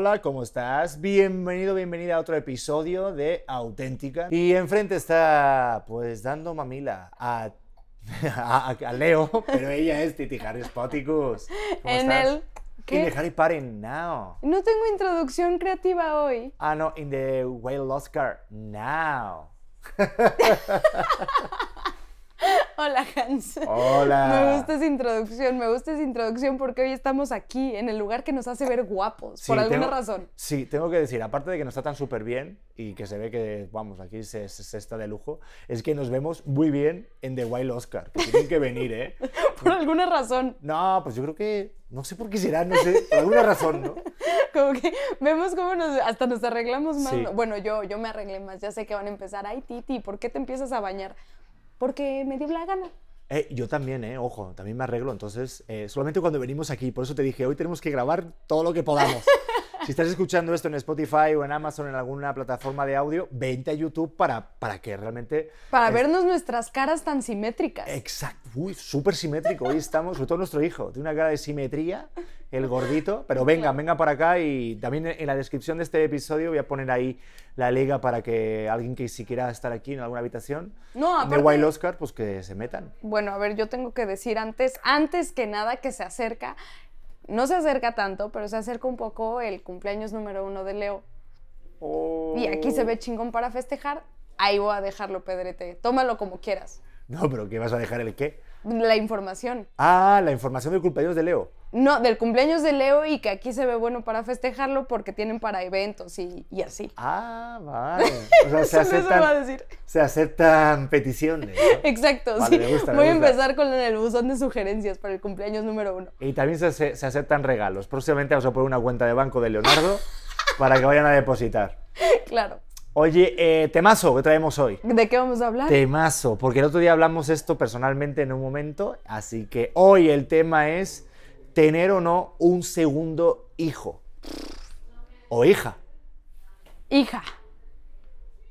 hola, ¿cómo estás? Bienvenido, bienvenida a otro episodio de Auténtica. Y enfrente está, pues, dando mamila a, a, a Leo, pero ella es Titi Harry Spoticus. ¿Cómo En estás? el- ¿qué? In the Harry Party now. No tengo introducción creativa hoy. Ah, no, in the Whale Oscar now. Hola, Hans. Hola. Me gusta esa introducción, me gusta esa introducción porque hoy estamos aquí, en el lugar que nos hace ver guapos, Sí, por alguna tengo- razón. Sí, tengo que decir, aparte de que nos tratan súper bien y que se ve que, vamos, aquí se, se- se está de lujo, es que nos vemos muy bien en The Wild Oscar, que tienen que venir, ¿eh? Por alguna razón. No, pues yo creo que, no sé por qué será, no sé, por alguna razón, ¿no? Como que vemos cómo nos, hasta nos arreglamos más. Sí. Bueno, yo, yo me arreglé más, ya sé que van a empezar. Ay, Titi, ¿por qué te empiezas a bañar? Porque me dio la gana. Eh, yo también, ¿eh? Ojo, también me arreglo, entonces, eh, solamente cuando venimos aquí, por eso te dije, hoy tenemos que grabar todo lo que podamos. Si estás escuchando esto en Spotify o en Amazon, en alguna plataforma de audio, vente a YouTube para, para que realmente... Para es- vernos nuestras caras tan simétricas. Exacto, uy, súper simétrico. Hoy estamos, sobre todo nuestro hijo, tiene una cara de simetría, el gordito. Pero venga, venga para acá y también en la descripción de este episodio voy a poner ahí la liga para que alguien que si quiera estar aquí en alguna habitación No, de Wild Oscar, pues que se metan. Bueno, a ver, yo tengo que decir antes, antes que nada que se acerca, no se acerca tanto, pero se acerca un poco el cumpleaños número uno de Leo. Y aquí se ve chingón para festejar. Ahí voy a dejarlo, Pedrete. Tómalo como quieras. No, pero ¿qué vas a dejar el qué? La información. Ah, la información del cumpleaños de Leo. No, del cumpleaños de Leo y que aquí se ve bueno para festejarlo porque tienen para eventos y, y así. Ah, vale. O sea, se va a aceptan, decir. se aceptan peticiones. ¿no? Exacto, Vale, sí. me gusta, me Voy a empezar con el buzón de sugerencias para el cumpleaños número uno. Y también se, se- se aceptan regalos. Próximamente vamos a poner una cuenta de banco de Leonardo para que vayan a depositar. Claro. Oye, eh, temazo que traemos hoy. ¿De qué vamos a hablar? Temazo, porque el otro día hablamos esto personalmente en un momento, así que hoy el tema es tener o no un segundo hijo o hija. Hija.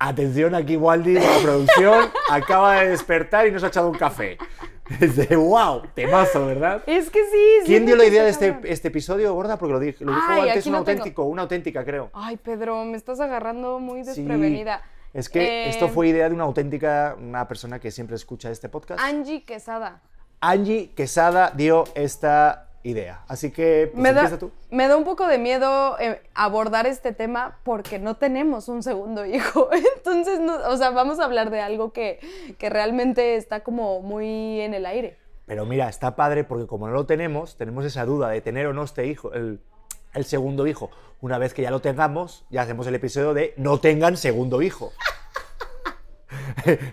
Atención aquí, Waldi, la producción acaba de despertar y nos ha echado un café. Desde, wow, temazo, ¿verdad? Es que sí. sí ¿Quién dio la idea de este, este episodio, gorda? Porque lo, dije, lo dijo Ay, antes un tengo. auténtico, una auténtica, creo. Ay, Pedro, me estás agarrando muy Sí. desprevenida. Es que Eh, esto fue idea de una auténtica, una persona que siempre escucha este podcast. Angie Quesada. Angie Quesada dio esta idea. Así que, pues, me, da, empieza tú. me da un poco de miedo eh, abordar este tema porque no tenemos un segundo hijo. Entonces, no- o sea, vamos a hablar de algo que, que realmente está como muy en el aire. Pero mira, está padre porque como no lo tenemos, tenemos esa duda de tener o no este hijo, el, el segundo hijo. Una vez que ya lo tengamos, ya hacemos el episodio de no tengan segundo hijo.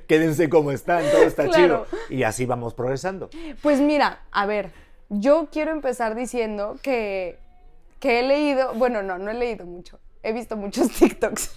Quédense como están, todo está Claro. chido. Y así vamos progresando. Pues mira, a ver, yo quiero empezar diciendo que, que he leído, bueno, no, no he leído mucho. He visto muchos TikToks.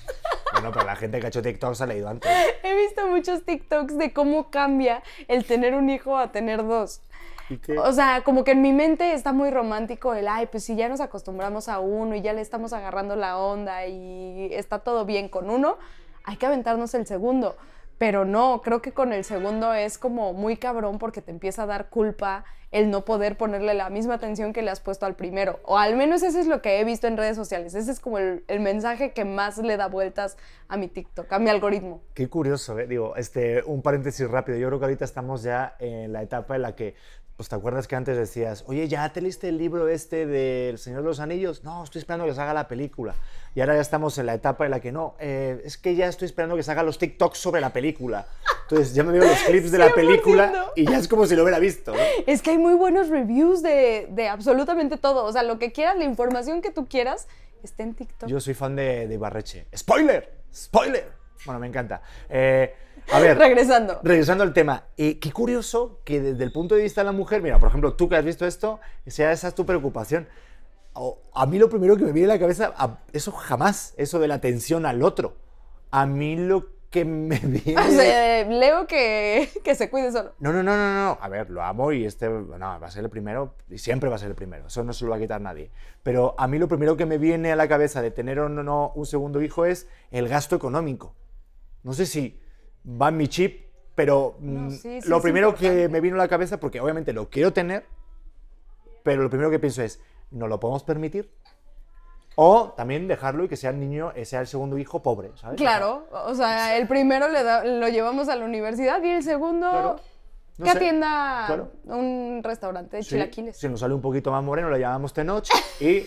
Bueno, pero la gente que ha hecho TikTok se ha leído antes. He visto muchos TikToks de cómo cambia el tener un hijo a tener dos. ¿Y qué? O sea, como que en mi mente está muy romántico el, ay, pues si ya nos acostumbramos a uno y ya le estamos agarrando la onda y está todo bien con uno, hay que aventarnos el segundo. Pero no, creo que con el segundo es como muy cabrón porque te empieza a dar culpa el no poder ponerle la misma atención que le has puesto al primero. O al menos eso es lo que he visto en redes sociales. Ese es como el, mensaje que más le da vueltas a mi TikTok, a mi algoritmo. Qué curioso, ¿eh? Digo, este, un paréntesis rápido. Yo creo que ahorita estamos ya en la etapa en la que, pues, ¿te acuerdas que antes decías, oye, ¿ya te leíste el libro este del Señor de los Anillos? No, estoy esperando que se haga la película. Y ahora ya estamos en la etapa en la que no, eh, es que ya estoy esperando que se hagan los TikToks sobre la película. Entonces ya me veo los clips de la 100%. película y ya es como si lo hubiera visto. ¿no? Es que hay muy buenos reviews de, de absolutamente todo. O sea, lo que quieras, la información que tú quieras, está en TikTok. Yo soy fan de, de Ibarreche. ¡Spoiler! ¡Spoiler! Bueno, me encanta. Eh, a ver. Regresando. Regresando al tema, eh, qué curioso que desde el punto de vista de la mujer, mira, por ejemplo, tú que has visto esto, sea esa es tu preocupación. O- a mí lo primero que me viene a la cabeza, a- eso jamás, eso de la atención al otro. A mí lo que me viene... O sea, Leo que, que se cuide solo. No, no, no, no, no. A ver, lo amo y este no, va a ser el primero y siempre va a ser el primero. Eso no se lo va a quitar nadie. Pero a mí lo primero que me viene a la cabeza de tener o no, no un segundo hijo es el gasto económico. No sé si va mi chip, pero No, mm, sí, sí lo primero que me vino a la cabeza, porque obviamente lo quiero tener, pero lo primero que pienso es, ¿no lo podemos permitir? O también dejarlo y que sea el niño, eh, sea el segundo hijo pobre, ¿sabes? Claro, o sea, el primero le da- lo llevamos a la universidad y el segundo Claro. No que sé. atienda Claro. un restaurante de Sí, chilaquiles. Si nos sale un poquito más moreno, lo llamamos Tenoch y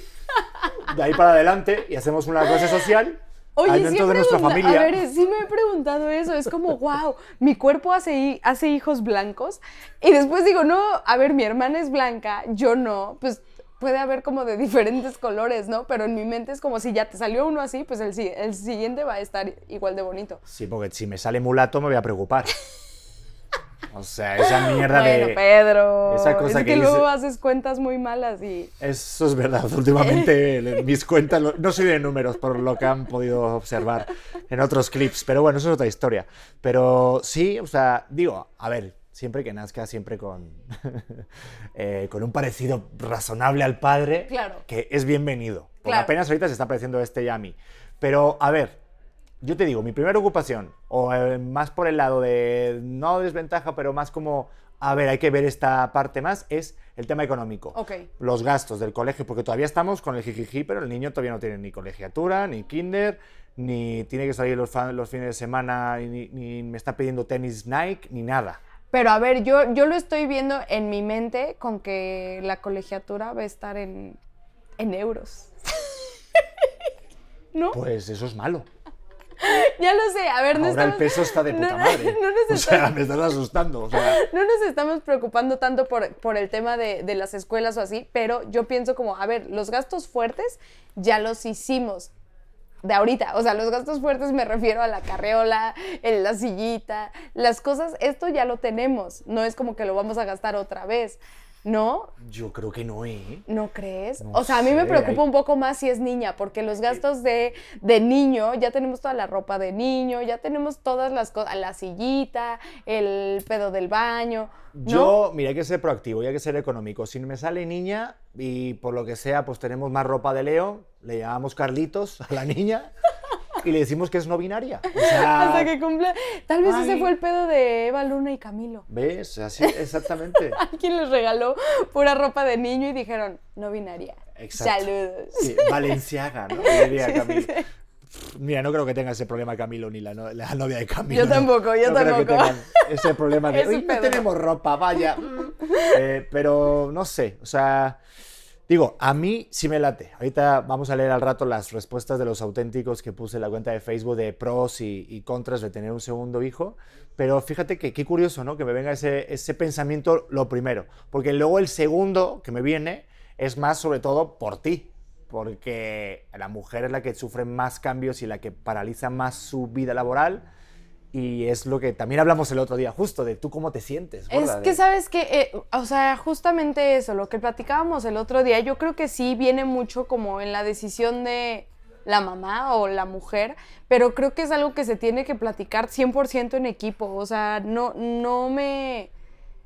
de ahí para adelante y hacemos una clase social Oye, sí dentro de nuestra pregunta- familia. A ver, sí me he preguntado eso. Es como, wow, mi cuerpo hace, hace hijos blancos. Y después digo, no, a ver, mi hermana es blanca, yo no. Pues puede haber como de diferentes colores, ¿no? Pero en mi mente es como si ya te salió uno así, pues el, el siguiente va a estar igual de bonito. Sí, porque si me sale mulato me voy a preocupar. O sea, esa mierda Bueno, de... Pedro. esa cosa es que que, luego dice- haces cuentas muy malas y. Eso es verdad. Últimamente mis cuentas, lo- no soy de números por lo que han podido observar en otros clips, pero bueno, eso es otra historia. Pero sí, o sea, digo, a ver, siempre que nazca, siempre con, eh, con un parecido razonable al padre, Claro. que es bienvenido. Porque Claro. apenas ahorita se está pareciendo este y a mí. Pero, a ver, yo te digo, mi primera ocupación, o eh, más por el lado de, no desventaja, pero más como, a ver, hay que ver esta parte más, es el tema económico. Ok. Los gastos del colegio, porque todavía estamos con el jijiji, pero el niño todavía no tiene ni colegiatura, ni kinder, ni tiene que salir los, los fines de semana, ni, ni me está pidiendo tenis Nike, ni nada. Pero a ver, yo, yo lo estoy viendo en mi mente con que la colegiatura va a estar en, en euros. ¿No? Pues eso es malo. Ya lo sé, a ver, no Ahora el peso está de puta no- madre. no nos o sea, estamos- me estás asustando. O sea, no nos estamos preocupando tanto por, por el tema de, de las escuelas o así, pero yo pienso como, a ver, los gastos fuertes ya los hicimos de ahorita. O sea, los gastos fuertes me refiero a la carreola, el- la sillita, las cosas, esto ya lo tenemos. No es como que lo vamos a gastar otra vez. ¿No? yo creo que no, ¿eh? ¿No crees? No o sea, a mí me preocupa hay- un poco más si es niña, porque los gastos de, de niño, ya tenemos toda la ropa de niño, ya tenemos todas las cosas, la sillita, el pedo del baño. ¿no? Yo, mira, hay que ser proactivo y hay que ser económico. Si me sale niña y por lo que sea, pues tenemos más ropa de Leo, le llamamos Carlitos a la niña y le decimos que es no binaria. O sea, Hasta que cumpla. Tal vez ese fue el pedo de Eva Luna y Camilo. ¿Ves? Así, exactamente. Alguien les regaló pura ropa de niño y dijeron, no binaria. Exacto. Saludos. Sí, Valenciaga, ¿no? Diría Camilo. Mira, no creo que tenga ese problema Camilo ni la, no- la novia de Camilo. Yo tampoco, yo No creo que tampoco. tengan ese problema de, "Uy, no tenemos ropa, vaya. Eh, pero no sé, o sea, digo, a mí sí me late. Ahorita vamos a leer al rato las respuestas de los auténticos que puse en la cuenta de Facebook de pros y, y contras de tener un segundo hijo. Pero fíjate que qué curioso, ¿no? Que me venga ese, ese pensamiento lo primero. Porque luego el segundo que me viene es más sobre todo por ti. Porque la mujer es la que sufre más cambios y la que paraliza más su vida laboral. Y es lo que también hablamos el otro día, justo de tú cómo te sientes. Es que de- sabes que, o sea, justamente eso, lo que platicábamos el otro día, yo creo que sí viene mucho como en la decisión de la mamá o la mujer, pero creo que es algo que se tiene que platicar 100% en equipo, o sea, no, no me...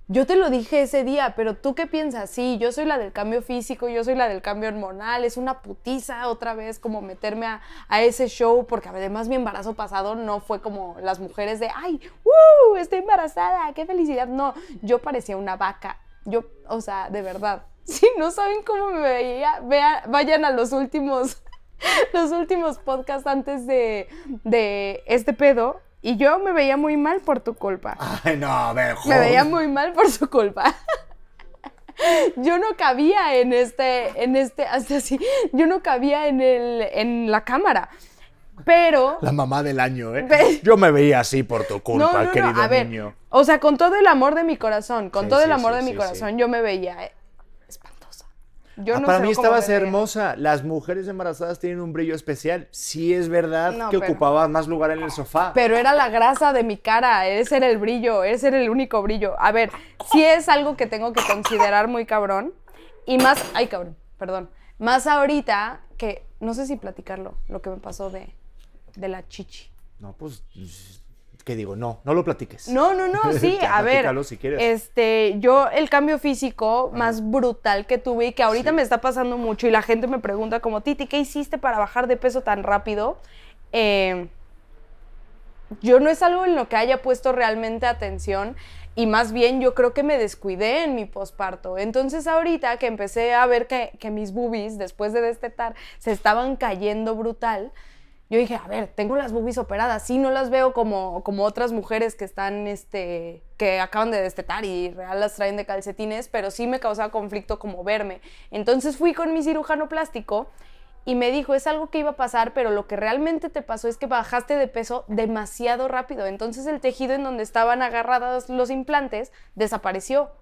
Yo te lo dije ese día, pero tú qué piensas? Sí, yo soy la del cambio físico, yo soy la del cambio hormonal, es una putiza otra vez como meterme a, a ese show, porque además mi embarazo pasado no fue como las mujeres de, ay, ¡uh! Estoy embarazada, qué felicidad. No, yo parecía una vaca. Yo, o sea, de verdad. Si no saben cómo me veía, vea- vayan a los últimos, los últimos podcasts antes de, de este pedo. Y yo me veía muy mal por tu culpa. Ay, no, ver, Me veía muy mal por su culpa. Yo no cabía en este, en este, hasta así, yo no cabía en el, en la cámara. Pero, La mamá del año, ¿eh? Yo me veía así por tu culpa, no, no, no, querido a ver, niño. o sea, con todo el amor de mi corazón, con Sí, todo el amor sí, de mi corazón, yo me veía eh. Yo Ah, no para mí estabas hermosa. Las mujeres embarazadas tienen un brillo especial. Sí es verdad No, que pero- ocupabas más lugar en el sofá. Pero era la grasa de mi cara, ese era el brillo, ese era el único brillo. A ver, sí es algo que tengo que considerar muy cabrón. Y más, ay cabrón, perdón. Más ahorita que, no sé si platicarlo, lo que me pasó de, de la chichi. No, pues, ¿qué digo? No, no lo platiques. No, no, no, sí, a ver. si quieres. Este, yo el cambio físico más brutal que tuve y que ahorita Sí. me está pasando mucho y la gente me pregunta como, Titi, ¿qué hiciste para bajar de peso tan rápido? Eh, yo no es algo en lo que haya puesto realmente atención. y más bien yo creo que me descuidé en mi posparto. Entonces ahorita que empecé a ver que, que mis boobies, después de destetar, se estaban cayendo brutal, yo dije, a ver, tengo las boobies operadas, sí, no las veo como, como otras mujeres que están, este, que acaban de destetar y real las traen de calcetines, pero sí me causaba conflicto como verme. Entonces fui con mi cirujano plástico y me dijo, es algo que iba a pasar, pero lo que realmente te pasó es que bajaste de peso demasiado rápido. Entonces el tejido en donde estaban agarrados los implantes desapareció.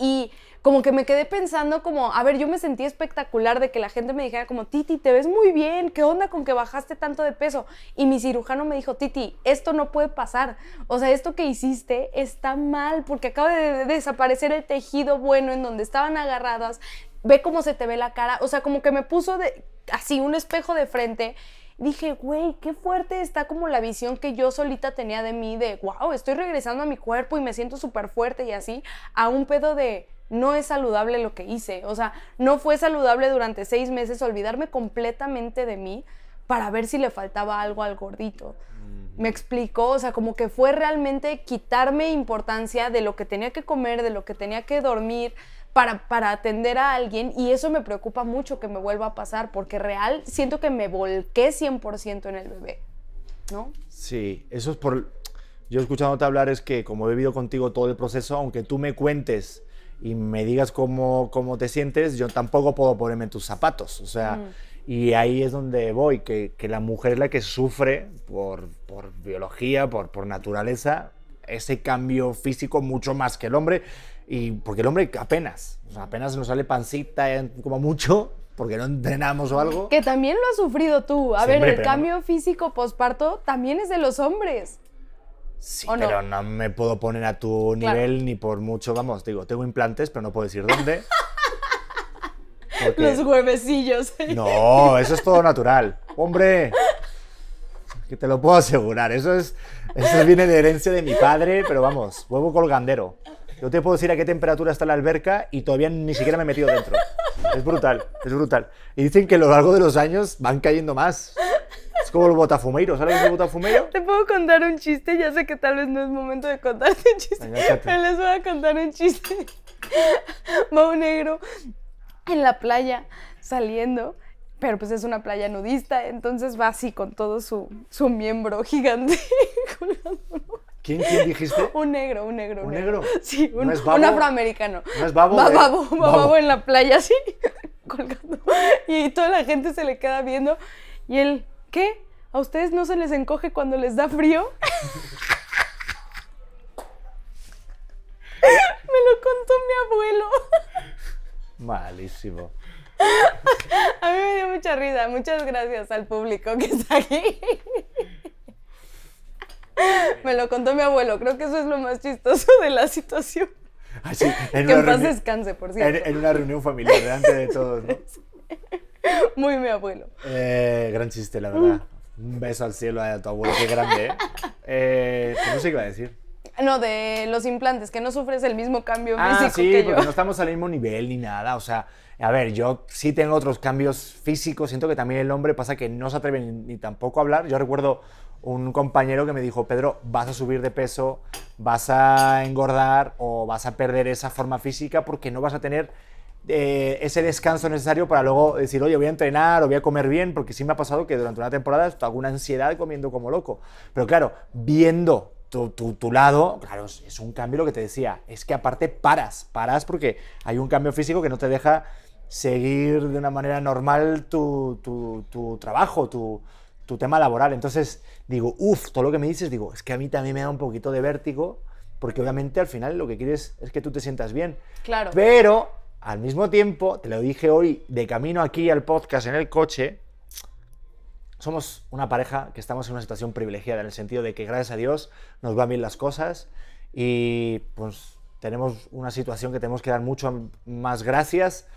Y como que me quedé pensando como, a ver, yo me sentí espectacular de que la gente me dijera como, Titi, te ves muy bien, ¿qué onda con que bajaste tanto de peso? Y mi cirujano me dijo, Titi, esto no puede pasar. O sea, esto que hiciste está mal porque acaba de desaparecer el tejido bueno en donde estaban agarradas. Ve cómo se te ve la cara. O sea, como que me puso de, así un espejo de frente dije, güey, qué fuerte está como la visión que yo solita tenía de mí, de, wow, estoy regresando a mi cuerpo y me siento súper fuerte y así, a un pedo de, no es saludable lo que hice. O sea, no fue saludable durante seis meses olvidarme completamente de mí para ver si le faltaba algo al gordito. Me explicó, o sea, como que fue realmente quitarme importancia de lo que tenía que comer, de lo que tenía que dormir, para, para, atender a alguien y eso me preocupa mucho que me vuelva a pasar porque real siento que me volqué 100% en el bebé, ¿no? Sí, eso es por... Yo escuchándote hablar es que como he vivido contigo todo el proceso, aunque tú me cuentes y me digas cómo, cómo te sientes, yo tampoco puedo ponerme en tus zapatos. O sea, mm. y ahí es donde voy, que, que, la mujer es la que sufre por, por biología, por, por naturaleza, ese cambio físico mucho más que el hombre. Y porque el hombre apenas, o sea, apenas nos sale pancita eh, como mucho, porque no entrenamos o algo. Que también lo has sufrido tú. A ver, el cambio físico posparto también es de los hombres. Sí, pero no? me puedo poner a tu nivel ni por mucho, vamos, digo, tengo implantes, pero no puedo decir dónde. Los huevecillos. No, eso es todo natural. Hombre, que te lo puedo asegurar. Eso es, eso viene de herencia de mi padre, pero vamos, huevo colgandero. Yo te puedo decir a qué temperatura está la alberca y todavía ni siquiera me he metido dentro. Es brutal, es brutal. Y dicen que a lo largo de los años van cayendo más. Es como el botafumeiro, ¿sabes el botafumeiro? Te puedo contar un chiste, ya sé que tal vez no es momento de contarte un chiste, pero les voy a contar un chiste. Va un negro en la playa saliendo, pero pues es una playa nudista, entonces va así con todo su, su miembro gigante. ¿Quién, ¿Quién dijiste? Un negro, un negro. ¿Un negro? Sí, un, un afroamericano. ¿No es babo? Va babo, va babo en la playa así, colgando. Y toda la gente se le queda viendo y él ¿Qué? ¿A ustedes no se les encoge cuando les da frío? Me lo contó mi abuelo. Malísimo. A mí me dio mucha risa. Muchas gracias al público que está aquí. Me lo contó mi abuelo. Creo que eso es lo más chistoso de la situación. Ah, sí, en que en paz descanse, por cierto. En, en, una reunión familiar delante de todos, ¿no? Muy mi abuelo. Eh, gran chiste, la verdad. Un beso al cielo a tu abuelo, qué grande. ¿eh? eh pues no sé qué iba a decir. No, de los implantes, que no sufres el mismo cambio ah, físico sí, que porque no estamos al mismo nivel ni nada. O sea, a ver, yo sí tengo otros cambios físicos. Siento que también el hombre pasa que no se atreve ni, ni tampoco a hablar. Yo recuerdo un compañero que me dijo, Pedro, vas a subir de peso, vas a engordar o vas a perder esa forma física porque no vas a tener eh, ese descanso necesario para luego decir, oye, voy a entrenar o voy a comer bien, porque sí me ha pasado que durante una temporada hago una ansiedad comiendo como loco. Pero claro, viendo tu, tu, lado, claro, es un cambio lo que te decía, es que aparte paras, paras porque hay un cambio físico que no te deja seguir de una manera normal tu, tu trabajo, tu, tu tema laboral. Entonces digo, uff, todo lo que me dices, digo, es que a mí también me da un poquito de vértigo, porque obviamente al final lo que quieres es que tú te sientas bien. Claro. Pero al mismo tiempo, te lo dije hoy de camino aquí al podcast en el coche, somos una pareja que estamos en una situación privilegiada en el sentido de que gracias a Dios nos van bien las cosas y pues tenemos una situación que tenemos que dar mucho más gracias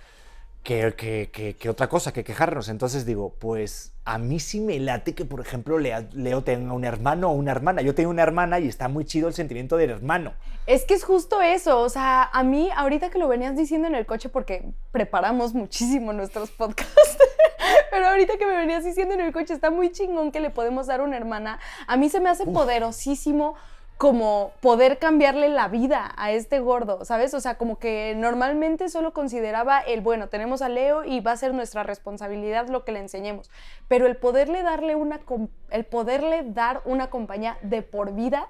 que, otra cosa, que quejarnos. Entonces digo, pues a mí sí me late que, por ejemplo, Leo, tenga un hermano o una hermana. Yo tengo una hermana y está muy chido el sentimiento del hermano. Es que es justo eso. O sea, a mí, ahorita que lo venías diciendo en el coche, porque preparamos muchísimo nuestros podcasts, pero ahorita que me venías diciendo en el coche, está muy chingón que le podemos dar una hermana. A mí se me hace poderosísimo como poder cambiarle la vida a este gordo, ¿sabes? O sea, como que normalmente solo consideraba el, bueno, tenemos a Leo y va a ser nuestra responsabilidad lo que le enseñemos, pero el poderle darle una, el poderle dar una compañía de por vida,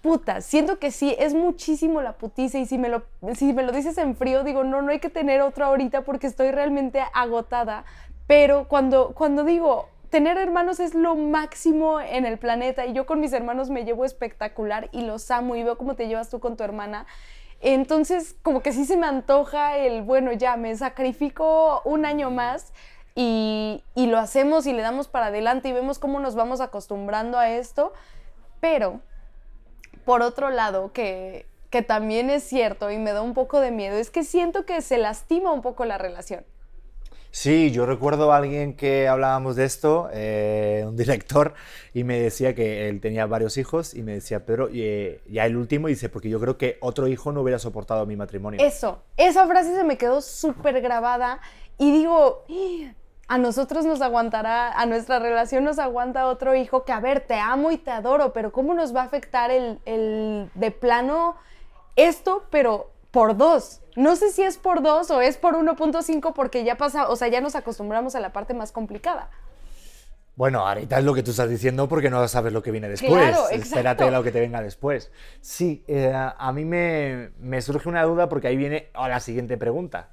puta, siento que sí, es muchísimo la putiza. Y si me, lo, si me lo dices en frío, digo, no, no hay que tener otro ahorita porque estoy realmente agotada, pero cuando, cuando digo, tener hermanos es lo máximo en el planeta y yo con mis hermanos me llevo espectacular y los amo y veo cómo te llevas tú con tu hermana. Entonces, como que sí se me antoja el, bueno, ya me sacrifico un año más y, y lo hacemos y le damos para adelante y vemos cómo nos vamos acostumbrando a esto. Pero, por otro lado, que, que también es cierto y me da un poco de miedo, es que siento que se lastima un poco la relación. Sí, yo recuerdo a alguien que hablábamos de esto, eh, un director, y me decía que él tenía varios hijos y me decía, Pedro, eh, ya el último, dice, porque yo creo que otro hijo no hubiera soportado mi matrimonio. Eso, esa frase se me quedó súper grabada y digo, a nosotros nos aguantará, a nuestra relación nos aguanta otro hijo que, a ver, te amo y te adoro, pero ¿cómo nos va a afectar el, el de plano esto, pero por dos? No sé si es por 2 o es por 1.5 porque ya pasa, o sea, ya nos acostumbramos a la parte más complicada. Bueno, ahorita es lo que tú estás diciendo porque no sabes lo que viene después. Claro, Espérate lo que te venga después. Sí, eh, a mí me, surge una duda porque ahí viene a la siguiente pregunta.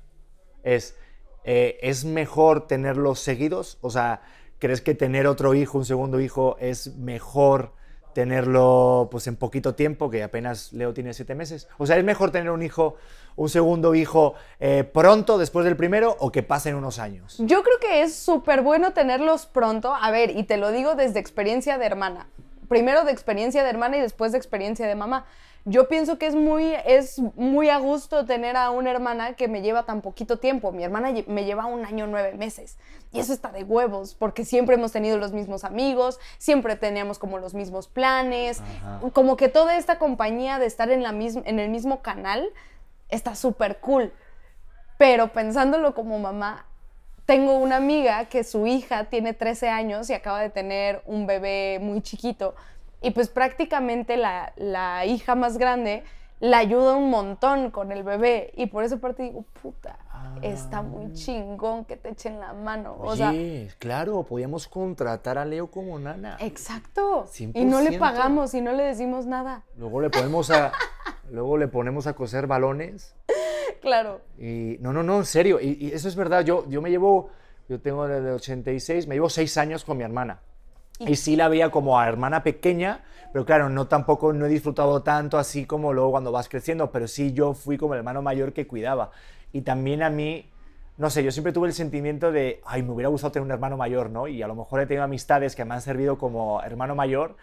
Es, eh, ¿es mejor tenerlos seguidos? O sea, ¿crees que tener otro hijo, un segundo hijo, es mejor tenerlo pues en poquito tiempo, que apenas Leo tiene siete meses? O sea, ¿es mejor tener un hijo un segundo hijo eh, pronto después del primero o que pasen unos años? Yo creo que es súper bueno tenerlos pronto. A ver, y te lo digo desde experiencia de hermana. Primero de experiencia de hermana y después de experiencia de mamá. Yo pienso que es muy, es muy a gusto tener a una hermana que me lleva tan poquito tiempo. Mi hermana me lleva un año nueve meses. Y eso está de huevos, porque siempre hemos tenido los mismos amigos, siempre teníamos como los mismos planes, como que toda esta compañía de estar en, la en el mismo canal está súper cool. Pero pensándolo como mamá, tengo una amiga que su hija tiene 13 años y acaba de tener un bebé muy chiquito. Y pues prácticamente la, la hija más grande la ayuda un montón con el bebé. Y por esa parte digo, puta, está muy ah. chingón que te echen la mano. Oye, claro, podíamos contratar a Leo como nana. Exacto. Y no le pagamos y no le decimos nada. Luego le ponemos a, luego le ponemos a coser balones. Claro. Y no, no, no, en serio. Y, eso es verdad. Yo, yo me llevo, yo tengo desde 86, me llevo seis años con mi hermana. Y sí la veía como a hermana pequeña, pero claro, no tampoco no he disfrutado tanto así como luego cuando vas creciendo, pero sí yo fui como el hermano mayor que cuidaba. Y también a mí, no sé, yo siempre tuve el sentimiento de, ay, me hubiera gustado tener un hermano mayor, ¿no? Y a lo mejor he tenido amistades que me han servido como hermano mayor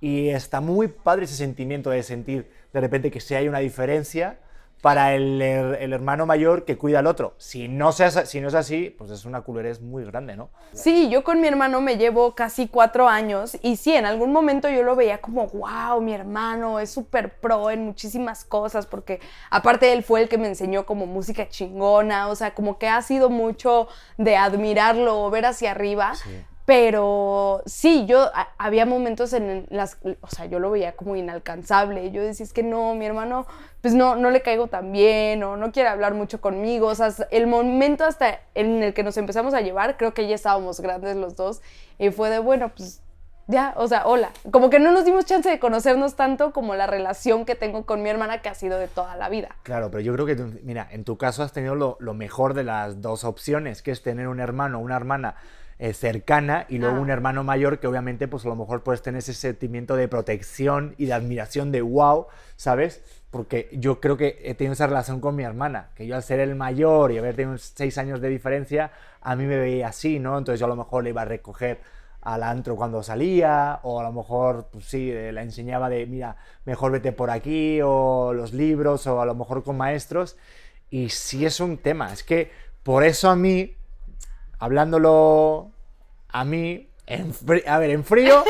y está muy padre ese sentimiento de sentir de repente que sí hay una diferencia para el, hermano mayor que cuida al otro. Si no, si no es así, pues es una culerez muy grande, ¿no? Sí, yo con mi hermano me llevo casi cuatro años y sí, en algún momento yo lo veía como, wow, mi hermano es súper pro en muchísimas cosas, porque aparte él fue el que me enseñó como música chingona, o sea, como que ha sido mucho de admirarlo o ver hacia arriba. Sí. Pero sí, yo había momentos en las, o sea, yo lo veía como inalcanzable. Yo decía, es que no, mi hermano, pues no, no le caigo tan bien o no quiere hablar mucho conmigo. O sea, el momento hasta en el que nos empezamos a llevar, creo que ya estábamos grandes los dos y fue de, bueno, pues ya, o sea, hola. Como que no nos dimos chance de conocernos tanto como la relación que tengo con mi hermana que ha sido de toda la vida. Claro, pero yo creo que, mira, en tu caso has tenido lo mejor de las dos opciones, que es tener un hermano o una hermana eh, cercana y luego un hermano mayor que obviamente pues a lo mejor puedes tener ese sentimiento de protección y de admiración de wow, ¿sabes? Porque yo creo que he tenido esa relación con mi hermana, que yo al ser el mayor y haber tenido seis años de diferencia, a mí me veía así, ¿no? Entonces yo a lo mejor le iba a recoger al antro cuando salía, o a lo mejor, pues sí, eh, la enseñaba de, mira, mejor vete por aquí, o los libros, o a lo mejor con maestros. Y sí es un tema, es que por eso a mí hablándolo a mí, en a ver, en frío,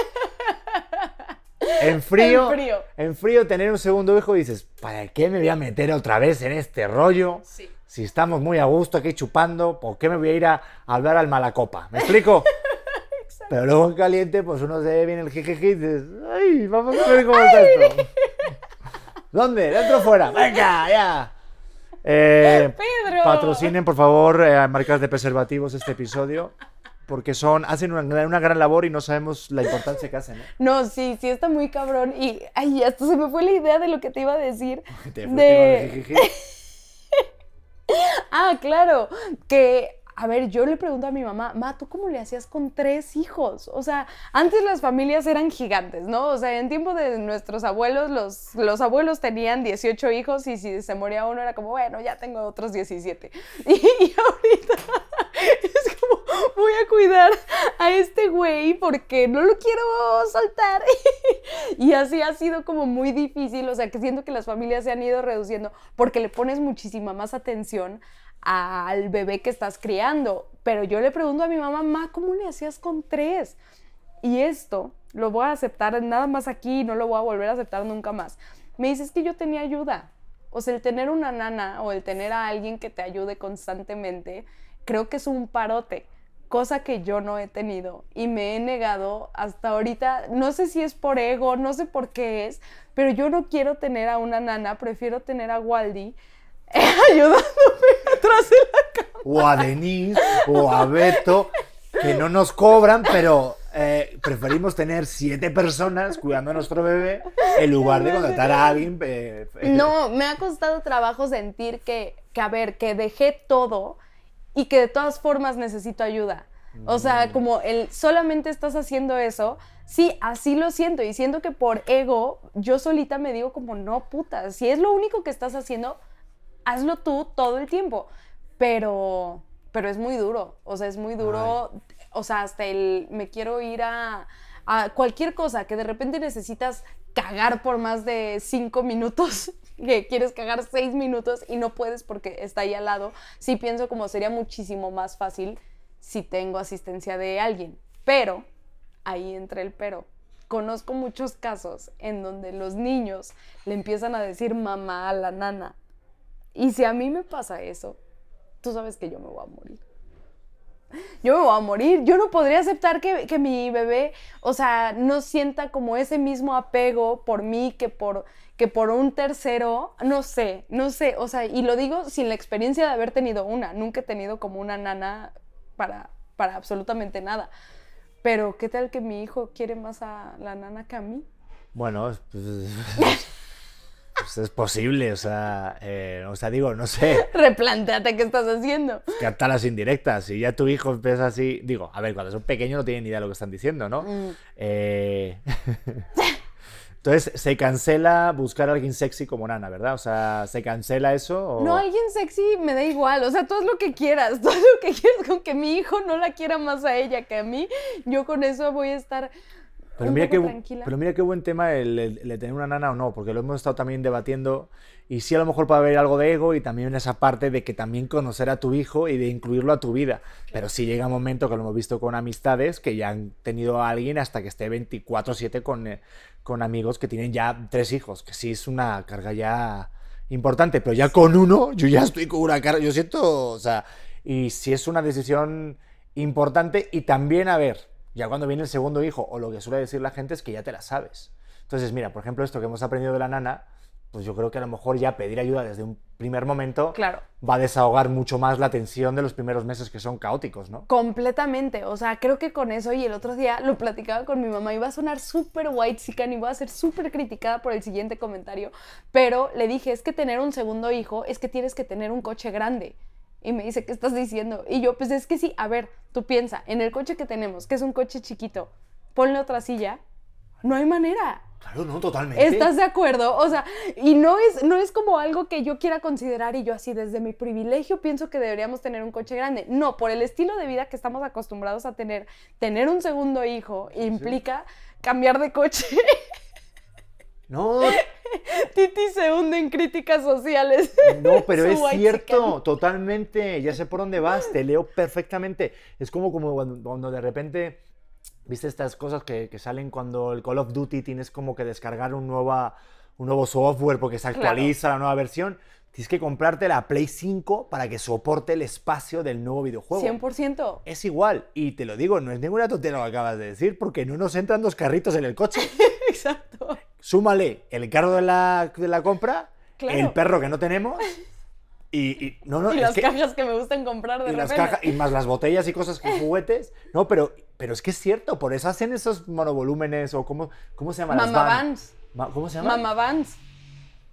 en frío, en frío, tener un segundo hijo, dices, ¿para qué me voy a meter otra vez en este rollo? Si estamos muy a gusto aquí chupando, ¿por qué me voy a ir a, hablar al Malacopa? ¿Me explico? Pero luego en caliente, pues uno se ve bien el jijiji y dices, ay, vamos a ver cómo está esto. ¿Dónde? ¿Dentro o fuera? Venga, ya. Eh, Pedro. Patrocinen, por favor, eh, marcas de preservativos este episodio. Porque son, hacen una, una gran labor y no sabemos la importancia que hacen. ¿eh? No, sí, sí está muy cabrón. Y ay, hasta se me fue la idea de lo que te iba a decir. Te De-. Ah, claro, que, a ver, yo le pregunto a mi mamá, ma, ¿tú cómo le hacías con tres hijos? O sea, antes las familias eran gigantes, ¿no? O sea, en tiempo de nuestros abuelos, los, los abuelos tenían 18 hijos y si se moría uno era como, bueno, ya tengo otros 17. Y, y ahorita es como, voy a cuidar a este güey porque no lo quiero soltar. Y así ha sido como muy difícil, o sea, que siento que las familias se han ido reduciendo porque le pones muchísima más atención al bebé que estás criando. Pero yo le pregunto a mi mamá, ma, ¿cómo le hacías con tres? Y esto lo voy a aceptar nada más aquí y no lo voy a volver a aceptar nunca más. Me dices que yo tenía ayuda. O sea, el tener una nana o el tener a alguien que te ayude constantemente, creo que es un parote, cosa que yo no he tenido y me he negado hasta ahorita. No sé si es por ego, no sé por qué es, pero yo no quiero tener a una nana, prefiero tener a Waldi ayudándome atrás de la cama. O a Denise, o a Beto, que no nos cobran, pero eh, preferimos tener siete personas cuidando a nuestro bebé en lugar de contratar a alguien. eh, eh, No, me ha costado trabajo sentir que, que, a ver, que dejé todo y que de todas formas necesito ayuda. O sea, como el solamente estás haciendo eso, sí, así lo siento y siento que por ego yo solita me digo como, no, puta, si es lo único que estás haciendo, hazlo tú todo el tiempo. Pero, pero es muy duro, o sea, es muy duro, o sea, hasta el, me quiero ir a, a cualquier cosa que de repente necesitas cagar por más de cinco minutos, que quieres cagar seis minutos y no puedes porque está ahí al lado, sí pienso como sería muchísimo más fácil si tengo asistencia de alguien. Pero, ahí entra el pero. Conozco muchos casos en donde los niños le empiezan a decir mamá a la nana. Y si a mí me pasa eso, tú sabes que yo me voy a morir. Yo me voy a morir. Yo no podría aceptar que, que mi bebé, o sea, no sienta como ese mismo apego por mí que por, que por un tercero. No sé, no sé. O sea, y lo digo sin la experiencia de haber tenido una. Nunca he tenido como una nana para, para absolutamente nada. Pero, ¿qué tal que mi hijo quiere más a la nana que a mí? Bueno, pues, pues es posible, o sea, eh, o sea, digo, no sé, Replantéate qué estás haciendo. captar las indirectas. Si ya tu hijo empieza así, digo, a ver, cuando son pequeños no tienen ni idea de lo que están diciendo, ¿no? Mm. Eh, Entonces, se cancela buscar a alguien sexy como Nana, ¿verdad? O sea, ¿se cancela eso? O... No, alguien sexy me da igual. O sea, todo lo que quieras. Todo lo que quieras con que mi hijo no la quiera más a ella que a mí. Yo con eso voy a estar Pero mira, qué, tranquila. pero mira qué buen tema el, el- el tener una nana o no, porque lo hemos estado también debatiendo y sí a lo mejor puede haber algo de ego y también esa parte de que también conocer a tu hijo y de incluirlo a tu vida. Pero sí llega un momento que lo hemos visto con amistades que ya han tenido a alguien hasta que esté 24/7 con, eh, con amigos que tienen ya tres hijos, que sí es una carga ya importante, pero ya con uno yo ya estoy con una carga, yo siento, o sea, y si es una decisión importante y también, a ver, ya cuando viene el segundo hijo, o lo que suele decir la gente es que ya te la sabes. Entonces, mira, por ejemplo, esto que hemos aprendido de la nana, pues yo creo que a lo mejor ya pedir ayuda desde un primer momento Claro. va a desahogar mucho más la tensión de los primeros meses que son caóticos, ¿no? Completamente, o sea, creo que con eso y el otro día lo platicaba con mi mamá, iba a sonar súper white chican y voy a ser súper criticada por el siguiente comentario, pero le dije, es que tener un segundo hijo es que tienes que tener un coche grande. Y me dice, ¿qué estás diciendo? Y yo, pues es que sí, a ver, tú piensa, en el coche que tenemos, que es un coche chiquito, ponle otra silla, no hay manera. Claro, no, totalmente. ¿Estás de acuerdo? O sea, y no es, no es como algo que yo quiera considerar y yo así desde mi privilegio pienso que deberíamos tener un coche grande. No, por el estilo de vida que estamos acostumbrados a tener, tener un segundo hijo implica cambiar de coche. No, Titi se hunde en críticas sociales. No, pero es cierto, chican. totalmente. Ya sé por dónde vas, te leo perfectamente. Es como, como cuando, cuando de repente, viste estas cosas que, que salen cuando el Call of Duty tienes como que descargar un nueva, un nuevo software porque se actualiza la nueva versión. Tienes que comprarte la Play 5 para que soporte el espacio del nuevo videojuego. 100%. Es igual, y te lo digo, no es ninguna tontería lo que acabas de decir, porque no nos entran dos carritos en el coche. Exacto. Súmale el carro de la, de la compra, Claro. el perro que no tenemos, y, y- no, no, y las que- cajas que me gustan comprar de y, las repente. cajas, y más las botellas y cosas con juguetes. No, pero, pero es que es cierto, por eso hacen esos monovolúmenes o cómo, ¿cómo se llama? Las Mama van. Vans. ¿Cómo se llama? Mama Vans.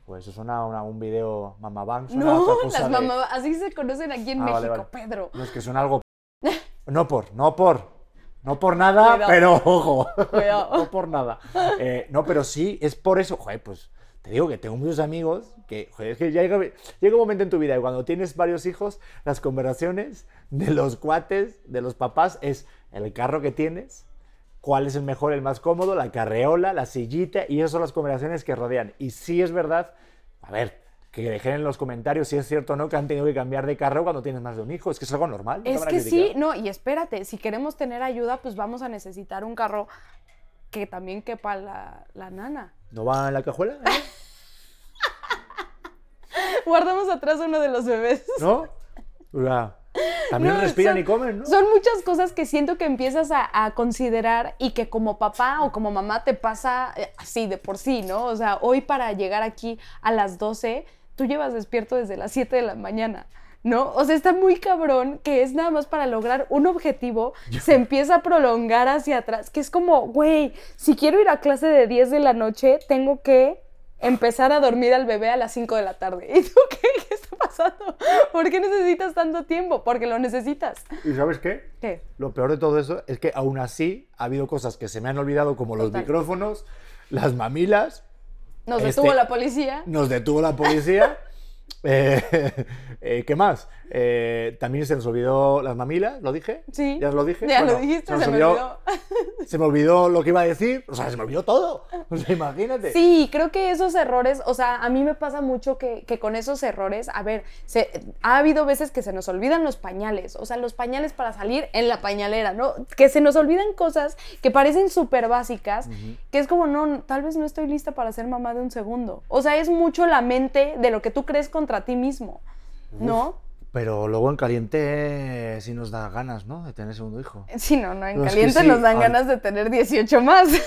Pues eso suena a una- un video Mama Van. suena a No, las de- Mama Así se conocen aquí en Ah, vale, México, vale. Pedro. No, es que suena algo... No por, no por. No por nada, Cuidado. pero ojo. Cuidado. no por nada. Eh, no, pero sí, es por eso. Joder, pues te digo que tengo muchos amigos que, joder, es que ya llega, llega un momento en tu vida y cuando tienes varios hijos, las conversaciones de los cuates, de los papás, es el carro que tienes, cuál es el mejor, el más cómodo, la carreola, la sillita, y esas son las conversaciones que rodean. Y sí es verdad, a ver, que dejen en los comentarios si es cierto o no que han tenido que cambiar de carro cuando tienes más de un hijo. Es que es algo normal. Es que sí, no, y espérate, si queremos tener ayuda, pues vamos a necesitar un carro que también quepa la, la nana. ¿No va en la cajuela? eh? Guardamos atrás uno de los bebés. ¿No? Sea, también No, respiran son- y comen, ¿no? Son muchas cosas que siento que empiezas a, a considerar y que como papá o como mamá te pasa eh, así de por sí, ¿no? O sea, hoy para llegar aquí a las 12, tú llevas despierto desde las 7 de la mañana. ¿No? O sea, está muy cabrón que es nada más para lograr un objetivo, se empieza a prolongar hacia atrás, que es como, güey, si quiero ir a clase de 10 de la noche, tengo que empezar a dormir al bebé a las 5 de la tarde. ¿Y tú qué? ¿Qué está pasando? ¿Por qué necesitas tanto tiempo? Porque lo necesitas. ¿Y sabes qué? ¿Qué? Lo peor de todo eso es que aún así ha habido cosas que se me han olvidado, como los Total. micrófonos, las mamilas, Nos Este- detuvo la policía. nos detuvo la policía. eh, eh, ¿Qué más? Eh, también se nos olvidó las mamilas, ¿lo dije? Sí. ¿Ya os lo dije? Ya lo Bueno, dijiste, nos se me olvidó-. Se me olvidó lo que iba a decir, o sea, se me olvidó todo. O sea, imagínate. Sí, creo que esos errores, o sea, a mí me pasa mucho que, que con esos errores, a ver, se, ha habido veces que se nos olvidan los pañales, o sea, los pañales para salir en la pañalera, ¿no? Que se nos olvidan cosas que parecen súper básicas, que es como, no, tal vez no estoy lista para ser mamá de un segundo. O sea, es mucho la mente de lo que tú crees contra ti mismo, ¿no? Pero luego en caliente sí nos da ganas, ¿no? De tener segundo hijo. Sí, no, no, en No, es que caliente sí, nos dan a- ganas de tener 18 más. o sea,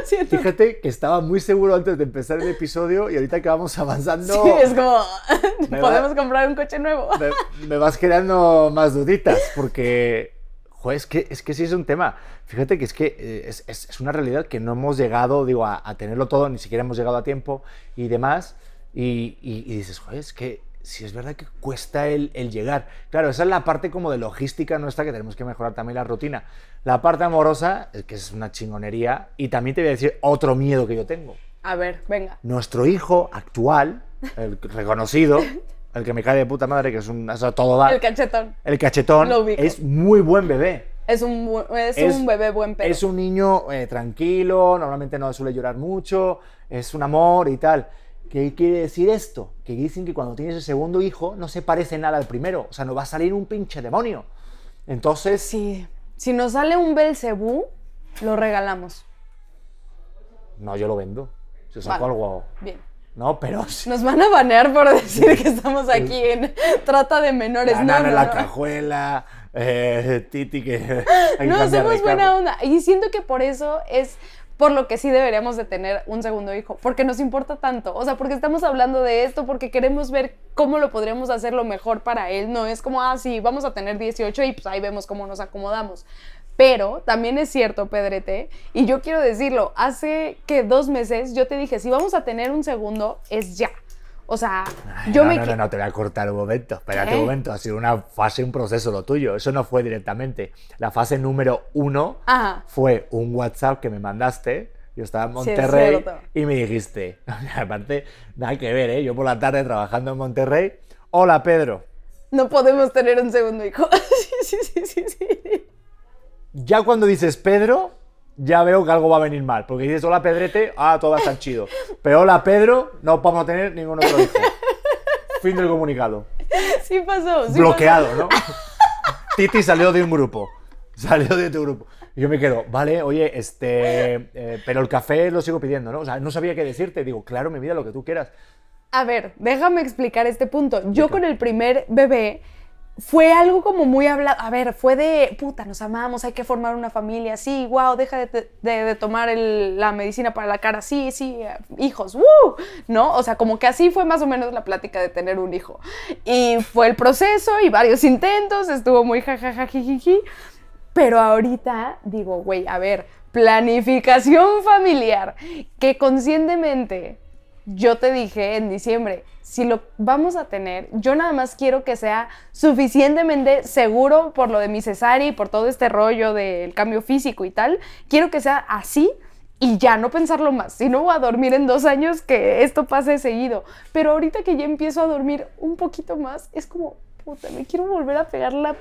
me siento... Fíjate que estaba muy seguro antes de empezar el episodio y ahorita que vamos avanzando Sí, es como, Me va- podemos comprar un coche nuevo. me, me vas creando más duditas porque, joder, es que, es que sí es un tema. Fíjate que es que eh, es, es- es una realidad que no hemos llegado, digo, a, a tenerlo todo, ni siquiera hemos llegado a tiempo y demás. Y, y- y dices, joder, es que si es verdad que cuesta el, el llegar. Claro, esa es la parte como de logística nuestra que tenemos que mejorar también la rutina. La parte amorosa, que es una chingonería. Y también te voy a decir otro miedo que yo tengo. A ver, venga. Nuestro hijo actual, el reconocido, el que me cae de puta madre, que es un eso todo da, El cachetón. el cachetón, Lo ubico. es muy buen bebé. Es un, es Es- un bebé buen pedo. Es un niño eh, tranquilo, normalmente no suele llorar mucho, es un amor y tal. ¿Qué quiere decir esto? Que dicen que cuando tienes el segundo hijo no se parece nada al primero, o sea, no va a salir un pinche demonio. Entonces, Sí. Si nos sale un Belcebú, lo regalamos. no, yo lo vendo. Si saco Vale. algo... Bien. No, pero... Nos van a banear por decir que estamos aquí en trata de menores. La no, nana no, la no. cajuela, eh, Titi que... No, somos buena onda. Y siento que por eso es por lo que sí deberíamos de tener un segundo hijo, porque nos importa tanto, o sea, porque estamos hablando de esto, porque queremos ver cómo lo podríamos hacer lo mejor para él, no es como, ah, sí, vamos a tener 18 y pues ahí vemos cómo nos acomodamos. Pero también es cierto, Pedrete, y yo quiero decirlo, hace que dos meses yo te dije, si vamos a tener un segundo, es ya. O sea, Ay, yo no, me... no, no, no, te voy a cortar un momento. Espérate un momento. Ha sido una fase, un proceso lo tuyo. Eso no fue directamente. La fase número uno Ajá. fue un WhatsApp que me mandaste. Yo estaba en Sí, Monterrey cierto. y me dijiste, aparte, nada que ver, ¿eh? Yo por la tarde trabajando en Monterrey. Hola, Pedro. No podemos tener un segundo hijo. sí, sí, sí, sí, sí. Ya cuando dices Pedro, ya veo que algo va a venir mal. Porque dices hola, Pedrete, ah, todo va a estar chido. Pero hola, Pedro, no vamos a tener ningún otro hijo. Fin del comunicado. Sí pasó. sí bloqueado, ¿no? Titi salió de un grupo. Salió de tu grupo. Y yo me quedo, vale, oye, este, eh, pero el café lo sigo pidiendo, ¿no? O sea, no sabía qué decirte. Digo, claro, mi vida, lo que tú quieras. A ver, déjame explicar este punto. Yo con el primer bebé fue algo como muy hablado. A ver, fue de, puta, nos amamos, hay que formar una familia. Sí, wow, deja de, tomar la medicina para la cara. Sí, sí, eh, hijos, ¡woo! ¿No? O sea, como que así fue más o menos la plática de tener un hijo. Y fue el proceso y varios intentos, estuvo muy jajajajijiji. Pero ahorita digo, güey, a ver, planificación familiar, que conscientemente yo te dije en diciembre, si lo vamos a tener, yo nada más quiero que sea suficientemente seguro por lo de mi cesárea y por todo este rollo del cambio físico y tal, quiero que sea así y ya no pensarlo más. Si no voy a dormir en dos años, que esto pase seguido. Pero ahorita que ya empiezo a dormir un poquito más, es como, puta, me quiero volver a pegar la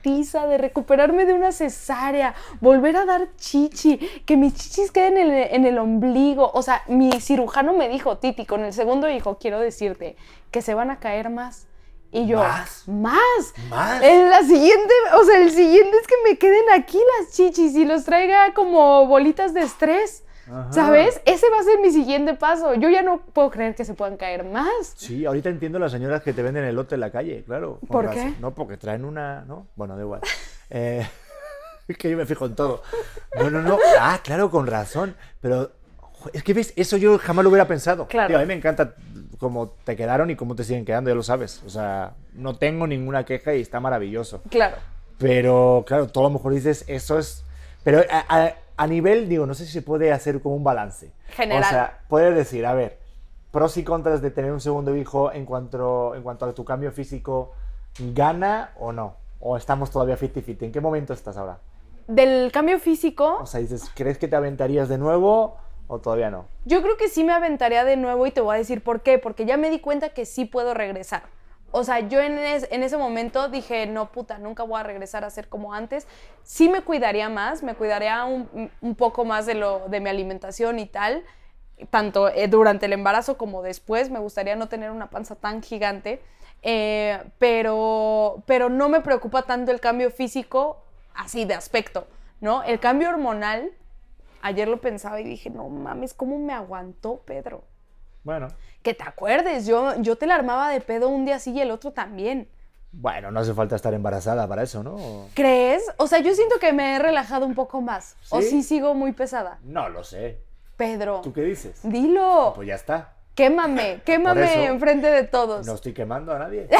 putiza de recuperarme de una cesárea, volver a dar chichi, que mis chichis queden en el, en el ombligo. O sea, mi cirujano me dijo, Titi, con el segundo hijo, quiero decirte que se van a caer más. Y yo, ¿Más? más. ¿Más? En la siguiente, o sea, el siguiente es que me queden aquí las chichis y los traiga como bolitas de estrés. Ajá. ¿Sabes? Ese va a ser mi siguiente paso. Yo ya no puedo creer que se puedan caer más. Sí, ahorita entiendo las señoras que te venden el lote en la calle, claro. ¿Por razón. qué? No, porque traen una, ¿no? Bueno, da igual. Eh, es que yo me fijo en todo. No, no, no. Ah, claro, con razón. Pero es que ves, eso yo jamás lo hubiera pensado. Claro. Tío, a mí me encanta cómo te quedaron y cómo te siguen quedando, ya lo sabes. O sea, no tengo ninguna queja y está maravilloso. Claro. Pero claro, tú a lo mejor dices, eso es... Pero a, a- a nivel, digo, no sé si se puede hacer como un balance. General. O sea, puedes decir, a ver, pros y contras de tener un segundo hijo en cuanto, en cuanto a tu cambio físico, ¿gana o no? ¿O estamos todavía 50-50? ¿En qué momento estás ahora? Del cambio físico, O sea, dices, ¿crees que te aventarías de nuevo o todavía no? yo creo que sí me aventaría de nuevo y te voy a decir por qué. Porque ya me di cuenta que sí puedo regresar. O sea, yo en, es- ese momento dije, no, puta, nunca voy a regresar a ser como antes. Sí me cuidaría más, me cuidaría un, un poco más de, lo, de mi alimentación y tal. Tanto eh, durante el embarazo como después. Me gustaría no tener una panza tan gigante. Eh, pero, pero no me preocupa tanto el cambio físico así de aspecto, ¿no? El cambio hormonal, ayer lo pensaba y dije, no mames, ¿cómo me aguantó Pedro? Bueno, Que te acuerdes, yo, yo te la armaba de pedo un día así y el otro también. bueno, no hace falta estar embarazada para eso, ¿no? ¿Crees? O sea, yo siento que me he relajado un poco más. O ¿Sí? sigo muy pesada. No lo sé. Pedro, ¿Tú qué dices? dilo. Pues ya está. Quémame, quémame enfrente de todos. No estoy quemando a nadie.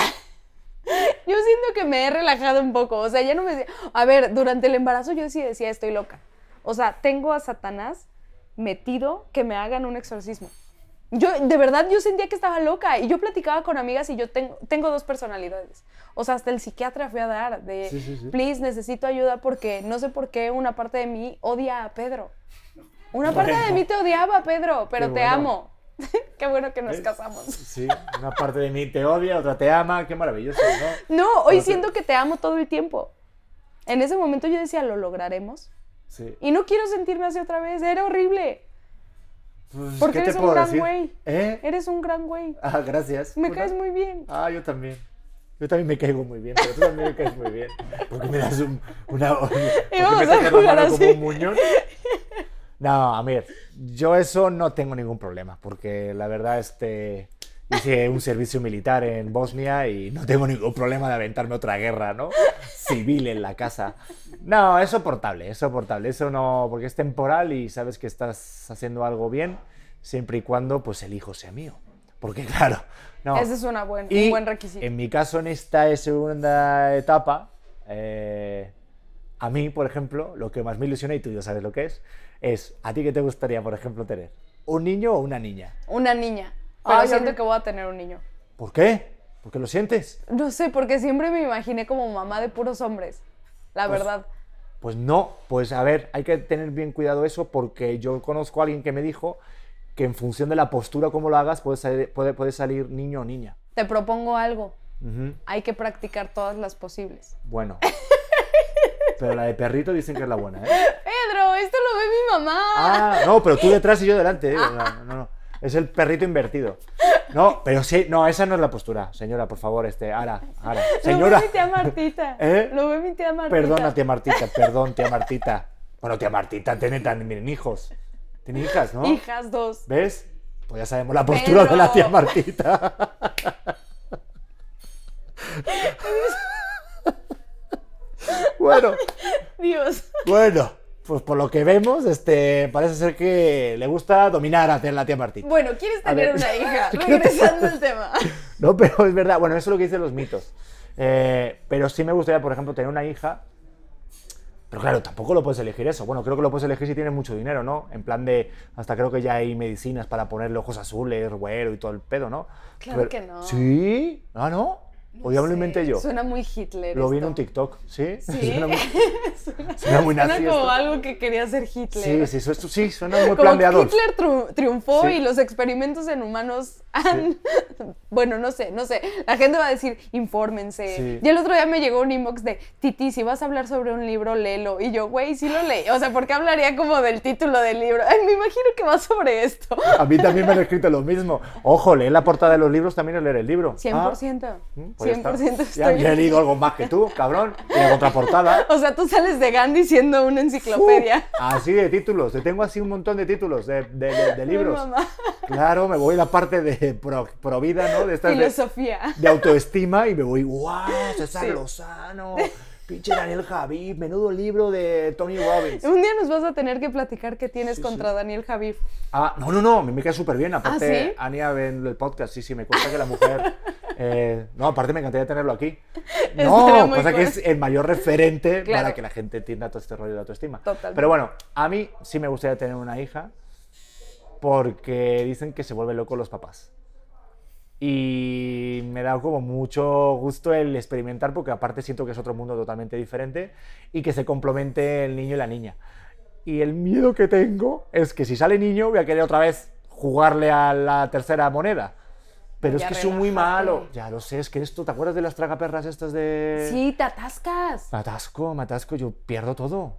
Yo siento que me he relajado un poco. O sea, ya no me... A ver, durante el embarazo yo sí decía, estoy loca. O sea, tengo a Satanás metido que me hagan un exorcismo. Yo, de verdad, yo sentía que estaba loca. Y yo platicaba con amigas y yo tengo, tengo dos personalidades. O sea, hasta el psiquiatra fui a dar de, Sí, sí, sí. please, necesito ayuda porque no sé por qué una parte de mí odia a Pedro. Una parte de Bueno. mí te odiaba, Pedro, pero Qué te bueno. amo. qué bueno que nos ¿Ves? casamos. Sí, una parte de mí te odia, otra te ama, qué maravilloso, ¿no? No, hoy te- siento que te amo todo el tiempo. En ese momento yo decía, ¿lo lograremos? Sí. Y no quiero sentirme así otra vez, era horrible. Pues, Porque ¿qué te eres un gran decir? güey. ¿Eh? Eres un gran güey. Ah, gracias. Me Una- caes muy bien. Ah, yo también. Yo también me caigo muy bien, pero tú también me caes muy bien. Porque me das un, una... ¿por qué vamos me a la jugar mano así. como un muñón? No, a ver, yo eso no tengo ningún problema, porque la verdad, este... Hice un servicio militar en Bosnia y no tengo ningún problema de aventarme otra guerra, ¿no? Civil en la casa. No, es soportable, es soportable. Eso no, porque es temporal y sabes que estás haciendo algo bien, siempre y cuando pues el hijo sea mío. Porque claro, no. Ese es una buen, Y un buen requisito. En mi caso, en esta segunda etapa, eh, a mí, por ejemplo, lo que más me ilusiona, y tú ya sabes lo que es, es, ¿a ti qué te gustaría, por ejemplo, tener? ¿Un niño o una niña? Una niña. Pero Ay, siento que voy a tener un niño. ¿Por qué? ¿Por qué lo sientes? No sé, porque siempre me imaginé como mamá de puros hombres. La Pues- verdad. Pues no, pues a ver, hay que tener bien cuidado eso porque yo conozco a alguien que me dijo que en función de la postura como lo hagas puede salir, puede, puede salir niño o niña. Te propongo algo. Ujú, Hay que practicar todas las posibles. Bueno. Pero la de perrito dicen que es la buena, ¿eh? Pedro, esto lo ve mi mamá. Ah, no, pero tú detrás y yo delante. ¿eh? No, no, no. Es el perrito invertido. No, pero sí, no, esa no es la postura. Señora, por favor, este, ahora. Lo Señora. ve mi tía Martita. ¿Eh? Lo ve mi tía Martita. Perdona, tía Martita, perdón, tía Martita. Bueno, tía Martita tiene también hijos. Tiene hijas, ¿no? Hijas dos. ¿Ves? Pues ya sabemos la postura de la tía. Martita. bueno, Dios. bueno, pues por lo que vemos, este, parece ser que le gusta dominar a la tía Martita. Bueno, ¿quieres tener ver. una hija? Regresando al tema. No, pero es verdad. Bueno, eso es lo que dicen los mitos. Eh, pero sí me gustaría, por ejemplo, tener una hija. Pero claro, tampoco lo puedes elegir eso. Bueno, creo que lo puedes elegir si tienes mucho dinero, ¿no? En plan de, hasta creo que ya hay medicinas para ponerle ojos azules, güero y todo el pedo, ¿no? Claro que no. ¿Sí? ¿Ah, no? ¿O ya me lo inventé yo? Suena muy Hitler. Lo vi en esto. un TikTok, ¿sí? Sí. suena muy, suena muy Suena nazi como esto. algo que quería hacer Hitler. Sí, sí, eso- esto sí, suena muy Como. Hitler triunfó Sí. y los experimentos en humanos han... Bueno, no sé, no sé. La gente va a decir, infórmense. Sí. Y el otro día me llegó un inbox de, Titi, si vas a hablar sobre un libro, léelo. Y yo, güey, sí lo leí. O sea, ¿por qué hablaría como del título del libro? Ay, me imagino que va sobre esto. A mí también me han escrito lo mismo. Ojo, leer la portada de los libros también leer el libro. 100%. Ah, pues ya está. 100% Ya, estoy... ya he leído algo más que tú, cabrón. Y la contraportada. O sea, tú sales de Gandhi siendo una enciclopedia. Uh, así de títulos. Te tengo así un montón de títulos de, de- de- de libros. mamá. Claro, me voy a la parte de pro, pro vida, ¿no? De estas de, Filosofía. de autoestima y me voy, ¡guau! César Sí. Lozano, pinche Daniel Javid, menudo libro de Tony Robbins. Un día nos vas a tener que platicar qué tienes Sí, contra sí. Daniel Javid. Ah, no, no, no, me cae súper bien. Aparte, ¿Ah, sí? Ania ve el podcast, sí, sí, me cuenta que la mujer. eh, no, aparte me encantaría tenerlo aquí. No, pasa que es el mayor referente Claro. para que la gente entienda todo este rollo de autoestima. Totalmente. Pero bueno, a mí sí me gustaría tener una hija porque dicen que se vuelven locos los papás. Y me da como mucho gusto el experimentar porque aparte siento que es otro mundo totalmente diferente y que se complemente el niño y la niña. Y el miedo que tengo es que si sale niño voy a querer otra vez jugarle a la tercera moneda. Pero Ya es que soy muy malo. Ya lo sé, es que esto, ¿te acuerdas de las tragaperras estas de...? Sí, te atascas. Me atasco, me atasco, yo pierdo todo.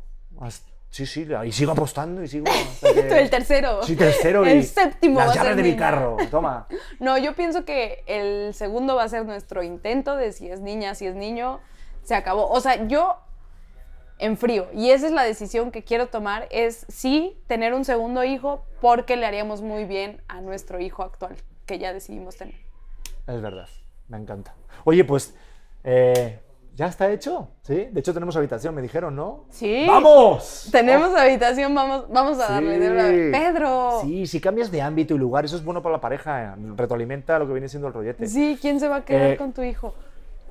Sí, sí, y sigo apostando y sigo... que- el tercero. Sí, tercero y... El séptimo Las va a ser llaves de mi carro, toma. No, yo pienso que el segundo va a ser nuestro intento de si es niña, si es niño, se acabó. O sea, yo en frío, y esa es la decisión que quiero tomar, es sí tener un segundo hijo porque le haríamos muy bien a nuestro hijo actual, que ya decidimos tener. Es verdad, me encanta. Oye, pues, eh, ¿ya está hecho? ¿Sí? De hecho tenemos habitación, me dijeron, ¿no? Sí. ¡Vamos! Tenemos habitación, vamos, vamos a darle de una vez. Pedro. Sí, si cambias de ámbito y lugar, eso es bueno para la pareja, retroalimenta lo que viene siendo el rollete. Sí, ¿quién se va a quedar Eh, con tu hijo?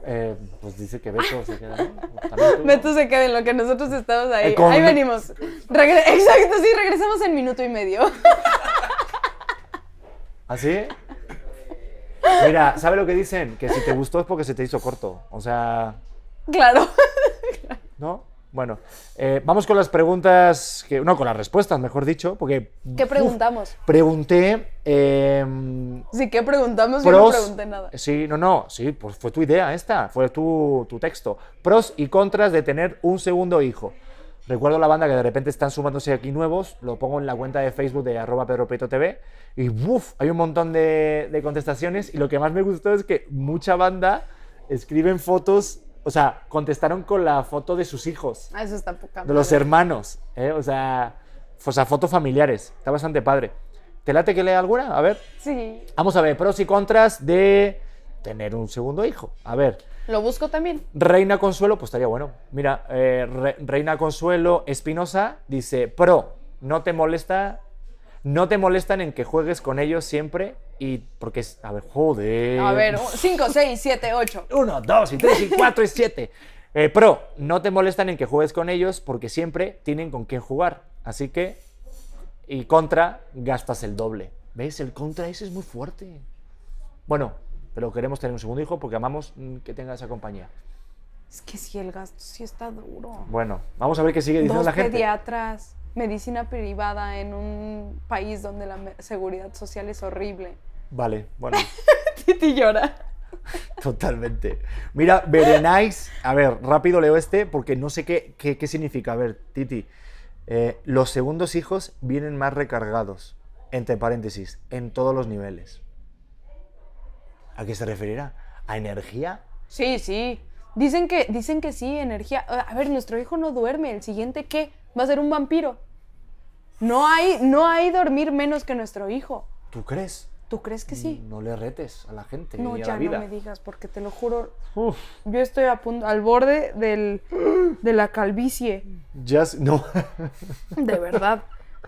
Eh, pues dice que Beto se queda, ¿no? Beto se queda en lo que nosotros estamos ahí. Eh, con- Ahí venimos. Regre- Exacto, sí, regresamos en minuto y medio. ¿Así? Mira, ¿sabe lo que dicen? Que si te gustó es porque se te hizo corto. O sea, claro. ¿no? Bueno, eh, vamos con las preguntas, que, no, con las respuestas, mejor dicho, porque... ¿Qué uf, preguntamos? pregunté... em, Sí, ¿qué preguntamos? Yo no pros, pregunté nada. Sí, no, no, sí, pues fue tu idea esta, fue tu, tu texto. Pros y contras de tener un segundo hijo. Recuerdo la banda que de repente están sumándose aquí nuevos, lo pongo en la cuenta de Facebook de arroba Pedro Prieto TV y ¡buf! hay un montón de, de contestaciones y lo que más me gustó es que mucha banda escriben fotos, o sea, contestaron con la foto de sus hijos, Ah, eso está poca de los hermanos, ¿eh? o sea, o sea, fotos familiares, está bastante padre. ¿Te late que lea alguna? A ver. Sí. Vamos a ver, pros y contras de tener un segundo hijo. A ver, Lo busco también. Reina Consuelo, pues estaría bueno. Mira, eh, Re- Reina Consuelo Espinosa dice, pro, no te molesta, no te molestan en que juegues con ellos siempre y porque es, a ver, joder. A ver, 5, 6, 7, 8. Uno, dos, y tres, y cuatro, y siete. Eh, pro, no te molestan en que juegues con ellos porque siempre tienen con quién jugar. Así que, y contra, gastas el doble. ¿Ves? El contra ese es muy fuerte. Bueno, pero queremos tener un segundo hijo porque amamos mm, que tenga esa compañía. Es que sí, el gasto sí está duro. Bueno, vamos a ver qué sigue diciendo Dos la gente. pediatras, medicina privada en un país donde la seguridad social es horrible. Vale, bueno, Titi llora. totalmente. Mira, Berenice, a ver, rápido leo este porque no sé qué, qué, qué significa. A ver, Titi, eh, los segundos hijos vienen más recargados, entre paréntesis, en todos los niveles. ¿A qué se referirá? ¿A energía? Sí, sí. Dicen que, dicen que sí, energía. A ver, nuestro hijo no duerme. ¿El siguiente qué? Va a ser un vampiro. No hay, no hay dormir menos que nuestro hijo. ¿Tú crees? ¿Tú crees que sí? No le retes a la gente No, y a ya la vida. no me digas, porque te lo juro, Uf, yo estoy a punto, al borde del, de la calvicie. ya no. De verdad.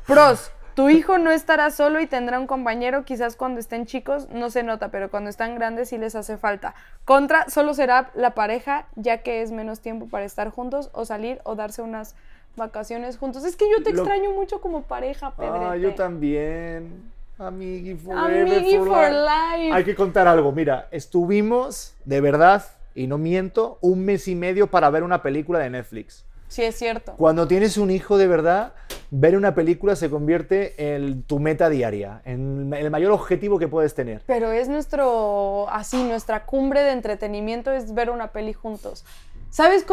Pros, tu hijo no estará solo y tendrá un compañero, quizás cuando estén chicos no se nota, pero cuando están grandes sí les hace falta. Contra, solo será la pareja, ya que es menos tiempo para estar juntos o salir o darse unas vacaciones juntos. Es que yo te Lo- extraño mucho como pareja, Pedrete. Ah, yo también. Amigui forever Amigui for for life. life. Hay que contar algo. Mira, estuvimos, de verdad, y no miento, un mes y medio para ver una película de Netflix. Sí, es cierto. Cuando tienes un hijo de verdad, ver una película se convierte en tu meta diaria, en el mayor objetivo que puedes tener. Pero es nuestro, así, nuestra cumbre de entretenimiento es ver una peli juntos. ¿Sabes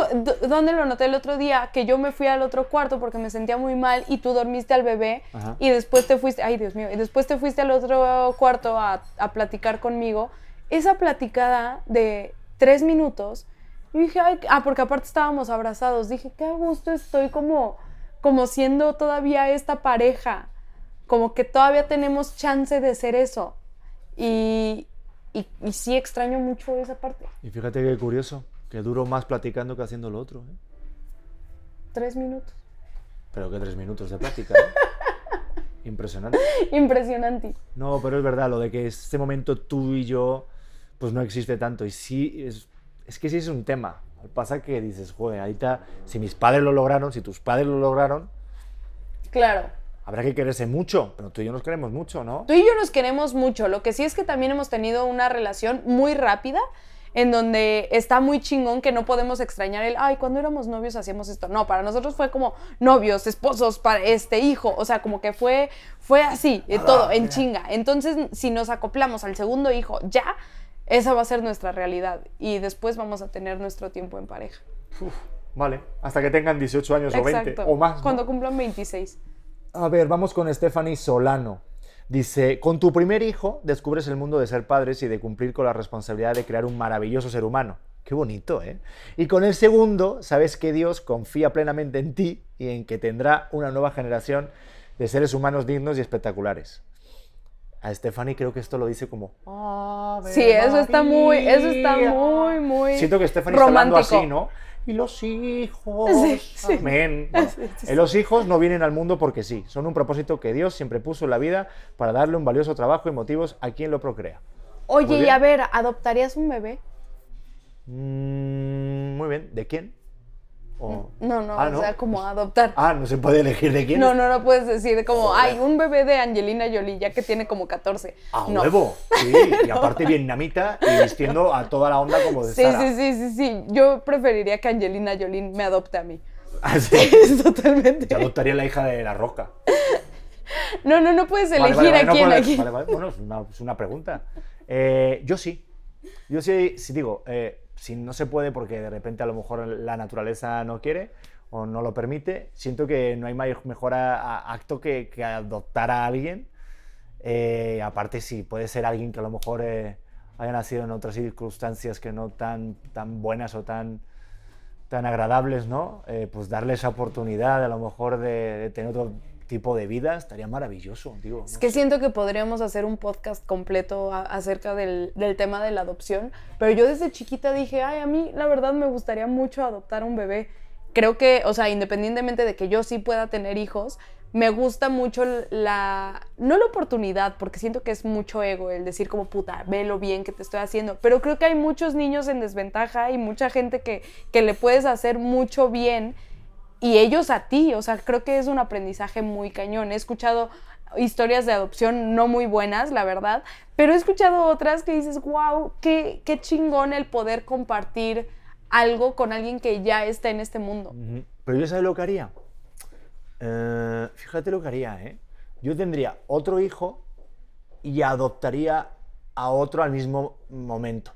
dónde lo noté el otro día? Que yo me fui al otro cuarto porque me sentía muy mal y tú dormiste al bebé Ajá. y después te fuiste, ay Dios mío, y después te fuiste al otro cuarto a, a platicar conmigo. Esa platicada de tres minutos, yo dije, ay, ah, porque aparte estábamos abrazados, dije, qué a gusto estoy como, como siendo todavía esta pareja, como que todavía tenemos chance de ser eso. Y, y, y sí extraño mucho esa parte. Y fíjate qué curioso, que duro más platicando que haciendo lo otro. ¿eh? Tres minutos. Pero que tres minutos de plática. ¿eh? Impresionante. Impresionante. No, pero es verdad, lo de que este momento tú y yo, pues no existe tanto. Y sí, es, es que sí es un tema. Pasa que dices, joder, ahorita, si mis padres lo lograron, si tus padres lo lograron, Claro. habrá que quererse mucho. Pero tú y yo nos queremos mucho, ¿no? Tú y yo nos queremos mucho. Lo que sí es que también hemos tenido una relación muy rápida en donde está muy chingón que no podemos extrañar el, ay, cuando éramos novios hacíamos esto. No, para nosotros fue como novios, esposos, para este hijo. O sea, como que fue, fue así, eh, todo, en chinga. Entonces, si nos acoplamos al segundo hijo ya, esa va a ser nuestra realidad. Y después vamos a tener nuestro tiempo en pareja. Uf, vale, hasta que tengan 18 años o 20 Exacto. o más. ¿no? Cuando cumplan 26. A ver, vamos con Stephanie Solano. Dice, con tu primer hijo descubres el mundo de ser padres y de cumplir con la responsabilidad de crear un maravilloso ser humano. Qué bonito, ¿eh? Y con el segundo, sabes que Dios confía plenamente en ti y en que tendrá una nueva generación de seres humanos dignos y espectaculares. A Stephanie creo que esto lo dice como... "Ave Sí, eso está muy, eso está María". muy, muy Siento que Stephanie está hablando romántico. así, ¿no? Y los hijos. Sí, sí. Amén. Sí, Eh, Los hijos no vienen al mundo porque sí. Son un propósito que Dios siempre puso en la vida para darle un valioso trabajo y motivos a quien lo procrea. Oye, y a ver, ¿adoptarías un bebé? Mm, muy bien. ¿De quién? O- No, no, Ah, o sea, como adoptar. Ah, no se puede elegir de quién. No, no, no puedes decir como, Joder. ay, un bebé de Angelina Jolie, ya que tiene como 14. A no. huevo. Sí, y aparte vietnamita y vistiendo a toda la onda como de Sí, Sara. sí, sí, sí, sí. Yo preferiría que Angelina Jolie me adopte a mí. Ah, sí. Totalmente. Yo adoptaría la hija de la roca. No, no, no puedes elegir vale, vale, a no quién, a vale, vale. Bueno, es una, es una pregunta. Eh, yo sí. Yo sí, sí digo, eh, si no se puede porque de repente a lo mejor la naturaleza no quiere o no lo permite, siento que no hay mejor a- a- acto que, que adoptar a alguien. Eh, aparte, sí, puede ser alguien que a lo mejor eh, haya nacido en otras circunstancias que no tan, tan buenas o tan, tan agradables, ¿no? Eh, pues darle esa oportunidad a lo mejor de, de tener otro tipo de vida estaría maravilloso, digo. Es que sé. siento que podríamos hacer un podcast completo a- acerca del, del tema de la adopción, pero yo desde chiquita dije, ay, a mí la verdad me gustaría mucho adoptar un bebé. Creo que, o sea, independientemente de que yo sí pueda tener hijos, me gusta mucho la, no la oportunidad, porque siento que es mucho ego el decir como puta, ve lo bien que te estoy haciendo, pero creo que hay muchos niños en desventaja y mucha gente que, que le puedes hacer mucho bien y ellos a ti. O sea, creo que es un aprendizaje muy cañón. He escuchado historias de adopción no muy buenas, la verdad, pero he escuchado otras que dices, wow, qué, qué chingón el poder compartir algo con alguien que ya está en este mundo. Pero yo sabes lo que haría. Eh, fíjate lo que haría, ¿eh? Yo tendría otro hijo y adoptaría a otro al mismo momento.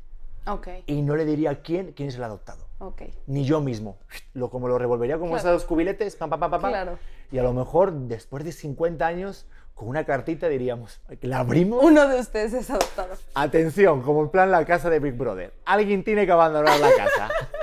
Ok, Y no le diría quién, quién es el adoptado. Ok. Ni yo mismo. Lo, como lo revolvería como Claro. esos cubiletes, pam, pam, pam, pam. Claro. Y a lo mejor después de 50 años, con una cartita diríamos, la abrimos. Uno de ustedes es adoptado. Atención, como en plan la casa de Big Brother. Alguien tiene que abandonar la casa.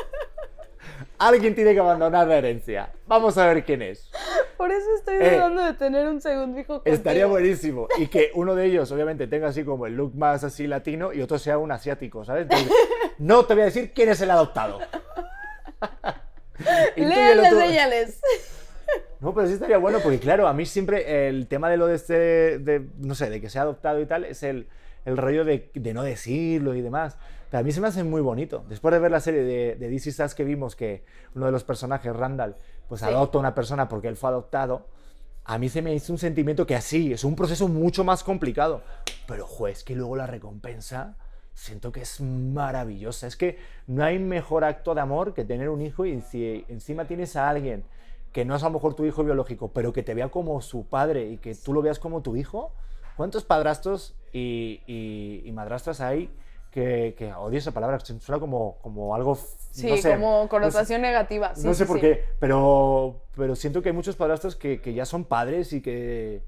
Alguien tiene que abandonar la herencia. Vamos a ver quién es. Por eso estoy Eh, dudando de tener un segundo hijo contigo. Estaría buenísimo. Y que uno de ellos, obviamente, tenga así como el look más así latino y otro sea un asiático, ¿sabes? Entonces, no te voy a decir quién es el adoptado. Lean las señales. No, pero sí estaría bueno porque, claro, a mí siempre el tema de lo de este, de, no sé, de que sea adoptado y tal, es el, el rollo de, de no decirlo y demás. Pero a mí se me hace muy bonito. Después de ver la serie de, de Us que vimos que uno de los personajes, Randall, pues Sí. adopta a una persona porque él fue adoptado, a mí se me hizo un sentimiento que así, es un proceso mucho más complicado. Pero, juez, que luego la recompensa siento que es maravillosa. Es que no hay mejor acto de amor que tener un hijo y si encima tienes a alguien que no es a lo mejor tu hijo biológico, pero que te vea como su padre y que tú lo veas como tu hijo, ¿cuántos padrastros y, y- y madrastras hay que, que odio esa palabra, suena como, como algo... Sí, no sé, como no sé- connotación negativa. Sí, no sé sí, por sí. qué, pero, pero siento que hay muchos padrastros que, que ya son padres y que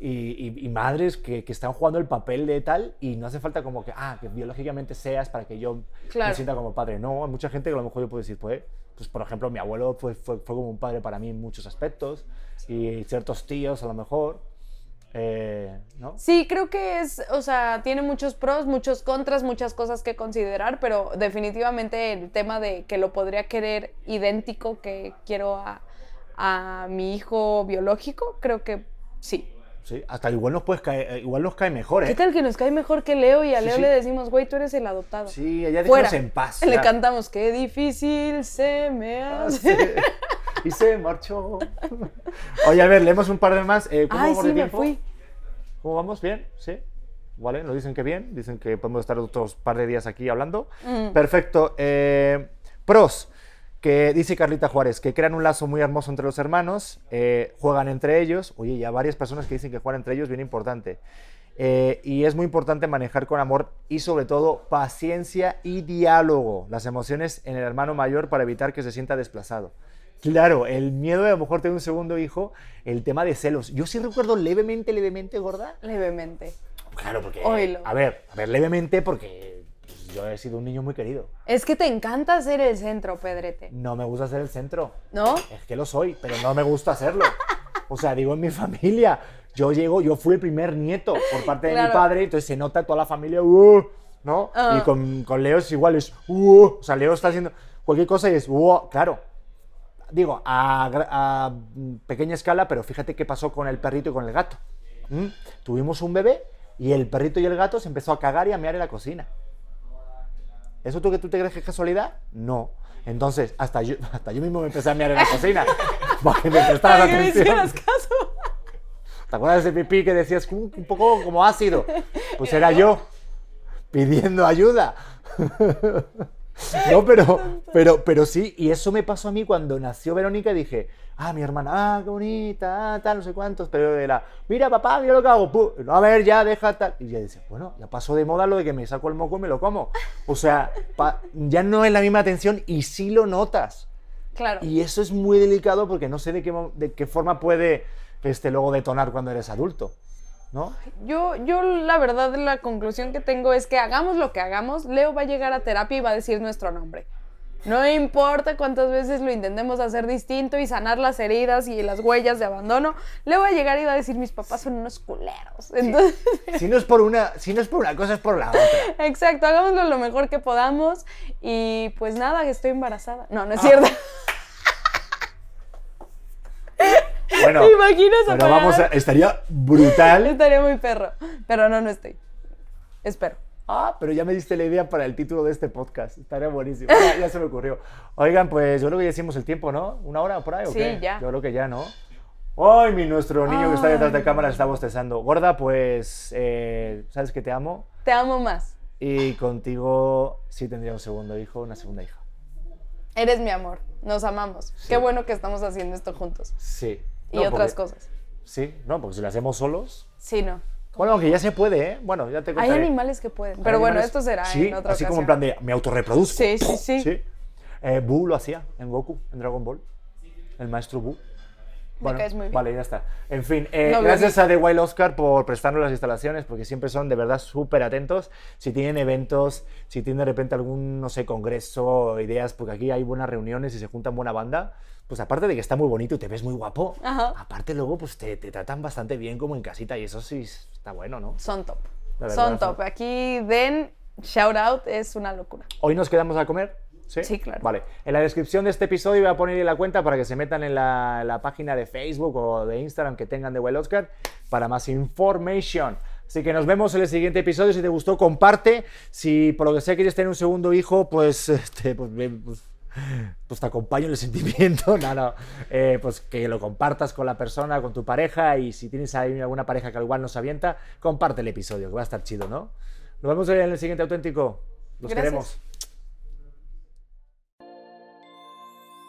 y, y- y madres que, que están jugando el papel de tal y no hace falta como que, ah, que biológicamente seas para que yo Claro. me sienta como padre. No, hay mucha gente que a lo mejor yo puedo decir, pues, pues por ejemplo, mi abuelo fue, fue, fue como un padre para mí en muchos aspectos y ciertos tíos a lo mejor, eh, ¿no? Sí, creo que es, o sea, tiene muchos pros, muchos contras, muchas cosas que considerar, pero definitivamente el tema de que lo podría querer idéntico que quiero a, a mi hijo biológico, creo que sí. Sí, hasta igual nos, puedes caer, eh, igual nos cae mejor, ¿eh? ¿Qué tal que nos cae mejor que Leo y a Sí, Leo sí. le decimos, güey, tú eres el adoptado? Sí, Fuera. déjanos en paz. Le ya. cantamos, qué difícil se me Ah, hace. sí. Y se marchó. Oye, a ver, leemos un par de más. Eh, ¿Cómo Ay, vamos sí, de me fui. ¿Cómo vamos? ¿Bien? ¿Sí? ¿Vale? Nos dicen que bien. Dicen que podemos estar otros par de días aquí hablando. Mm. Perfecto. Eh, pros. Que dice Carlita Juárez, que crean un lazo muy hermoso entre los hermanos, eh, juegan entre ellos. Oye, ya varias personas que dicen que juegan entre ellos, bien importante. Eh, y es muy importante manejar con amor y sobre todo paciencia y diálogo las emociones en el hermano mayor para evitar que se sienta desplazado. Claro, el miedo de a lo mejor tener un segundo hijo, el tema de celos. Yo sí recuerdo levemente, levemente, gorda. Levemente. Claro, porque... Oílo. A ver, a ver, levemente porque yo he sido un niño muy querido. Es que te encanta ser el centro, Pedrete. No me gusta ser el centro. ¿No? Es que lo soy, pero no me gusta hacerlo. O sea, digo en mi familia. Yo llego, yo fui el primer nieto por parte de mi padre, entonces se nota toda la familia, "Uh", ¿no? Ah. Y con, con Leo es igual, es, "Uh", o sea, Leo está haciendo cualquier cosa y es, "Uh", claro. Digo, a, pequeña escala, pero fíjate qué pasó con el perrito y con el gato. ¿Mm? Tuvimos un bebé y el perrito y el gato se empezó a cagar y a mear en la cocina. ¿Eso tú que tú te crees que es casualidad? No. Entonces, hasta yo, hasta yo mismo me empecé a mear en la cocina. Para que me prestaras me atención. caso. ¿Te acuerdas de ese pipí que decías un, un poco como ácido? Pues era yo pidiendo ayuda. No, pero, pero, pero sí, y eso me pasó a mí cuando nació Verónica y dije, ah, mi hermana, ah, qué bonita, ah, tal, no sé cuántos, pero era, mira papá, mira lo que hago, no, a ver, ya, deja tal. Y ya decía, bueno, ya pasó de moda lo de que me saco el moco y me lo como. O sea, pa- ya no es la misma atención y sí lo notas. Claro. Y eso es muy delicado porque no sé de qué, de qué forma puede este, luego detonar cuando eres adulto, ¿no? Yo, yo la verdad, la conclusión que tengo es que hagamos lo que hagamos, Leo va a llegar a terapia y va a decir nuestro nombre. No importa cuántas veces lo intentemos hacer distinto y sanar las heridas y las huellas de abandono, Leo va a llegar y va a decir, mis papás son unos culeros. Entonces, Si no es por una, si no es por una cosa, es por la otra. exacto, hagámoslo lo mejor que podamos y pues nada, que estoy embarazada. No, no es cierto. Bueno, ¿Te imaginas pero vamos a, estaría brutal. Estaría muy perro, pero no, no estoy. Espero. Ah, pero ya me diste la idea para el título de este podcast. Estaría buenísimo. Ya, ya se me ocurrió. Oigan, pues yo creo que ya hicimos el tiempo, ¿no? ¿Una hora por ahí o Sí, qué? ya. Yo creo que ya, ¿no? Ay, mi nuestro niño que está detrás de Ay. cámara está bostezando. Gorda, pues, eh, sabes que te amo. Te amo más. Y contigo sí tendría un segundo hijo, una segunda hija. Eres mi amor. Nos amamos. Qué bueno que estamos haciendo esto juntos. Sí. Y No, otras porque- cosas. Sí, no, porque si lo hacemos solos. Sí, no. Bueno, aunque ya se puede, ¿eh? Bueno, ya te Hay contaré. animales que pueden. Hay Pero bueno, esto será sí, en otra así ocasión. como en plan de me autorreproduzco. Sí, sí, sí. Eh, Buu lo hacía en Goku, en Dragon Ball. El maestro Buu. Bueno, caes muy bien. Vale, ya está. En fin, eh, No, gracias a The Wild Oscar por prestarnos las instalaciones, porque siempre son de verdad súper atentos. Si tienen eventos, si tienen de repente algún, no sé, congreso, ideas, porque aquí hay buenas reuniones y se juntan buena banda, pues aparte de que está muy bonito y te ves muy guapo, Ajá. aparte luego pues te, te tratan bastante bien como en casita y eso sí está bueno, ¿no? Son top. Verdad, Son top. Aquí den shout out, es una locura. Hoy nos quedamos a comer. ¿Sí? Sí, claro. Vale. En la descripción de este episodio voy a poner la cuenta para que se metan en la, la página de Facebook o de Instagram que tengan de Well Oscar para más information. Así que nos vemos en el siguiente episodio. Si te gustó, comparte. Si por lo que sea quieres tener un segundo hijo, pues, este, pues, pues, pues te acompaño en el sentimiento. No, no. Eh, pues que lo compartas con la persona, con tu pareja. Y si tienes ahí alguna pareja que al igual nos avienta, comparte el episodio, que va a estar chido, ¿no? Nos vemos en el siguiente auténtico. Los Gracias. queremos.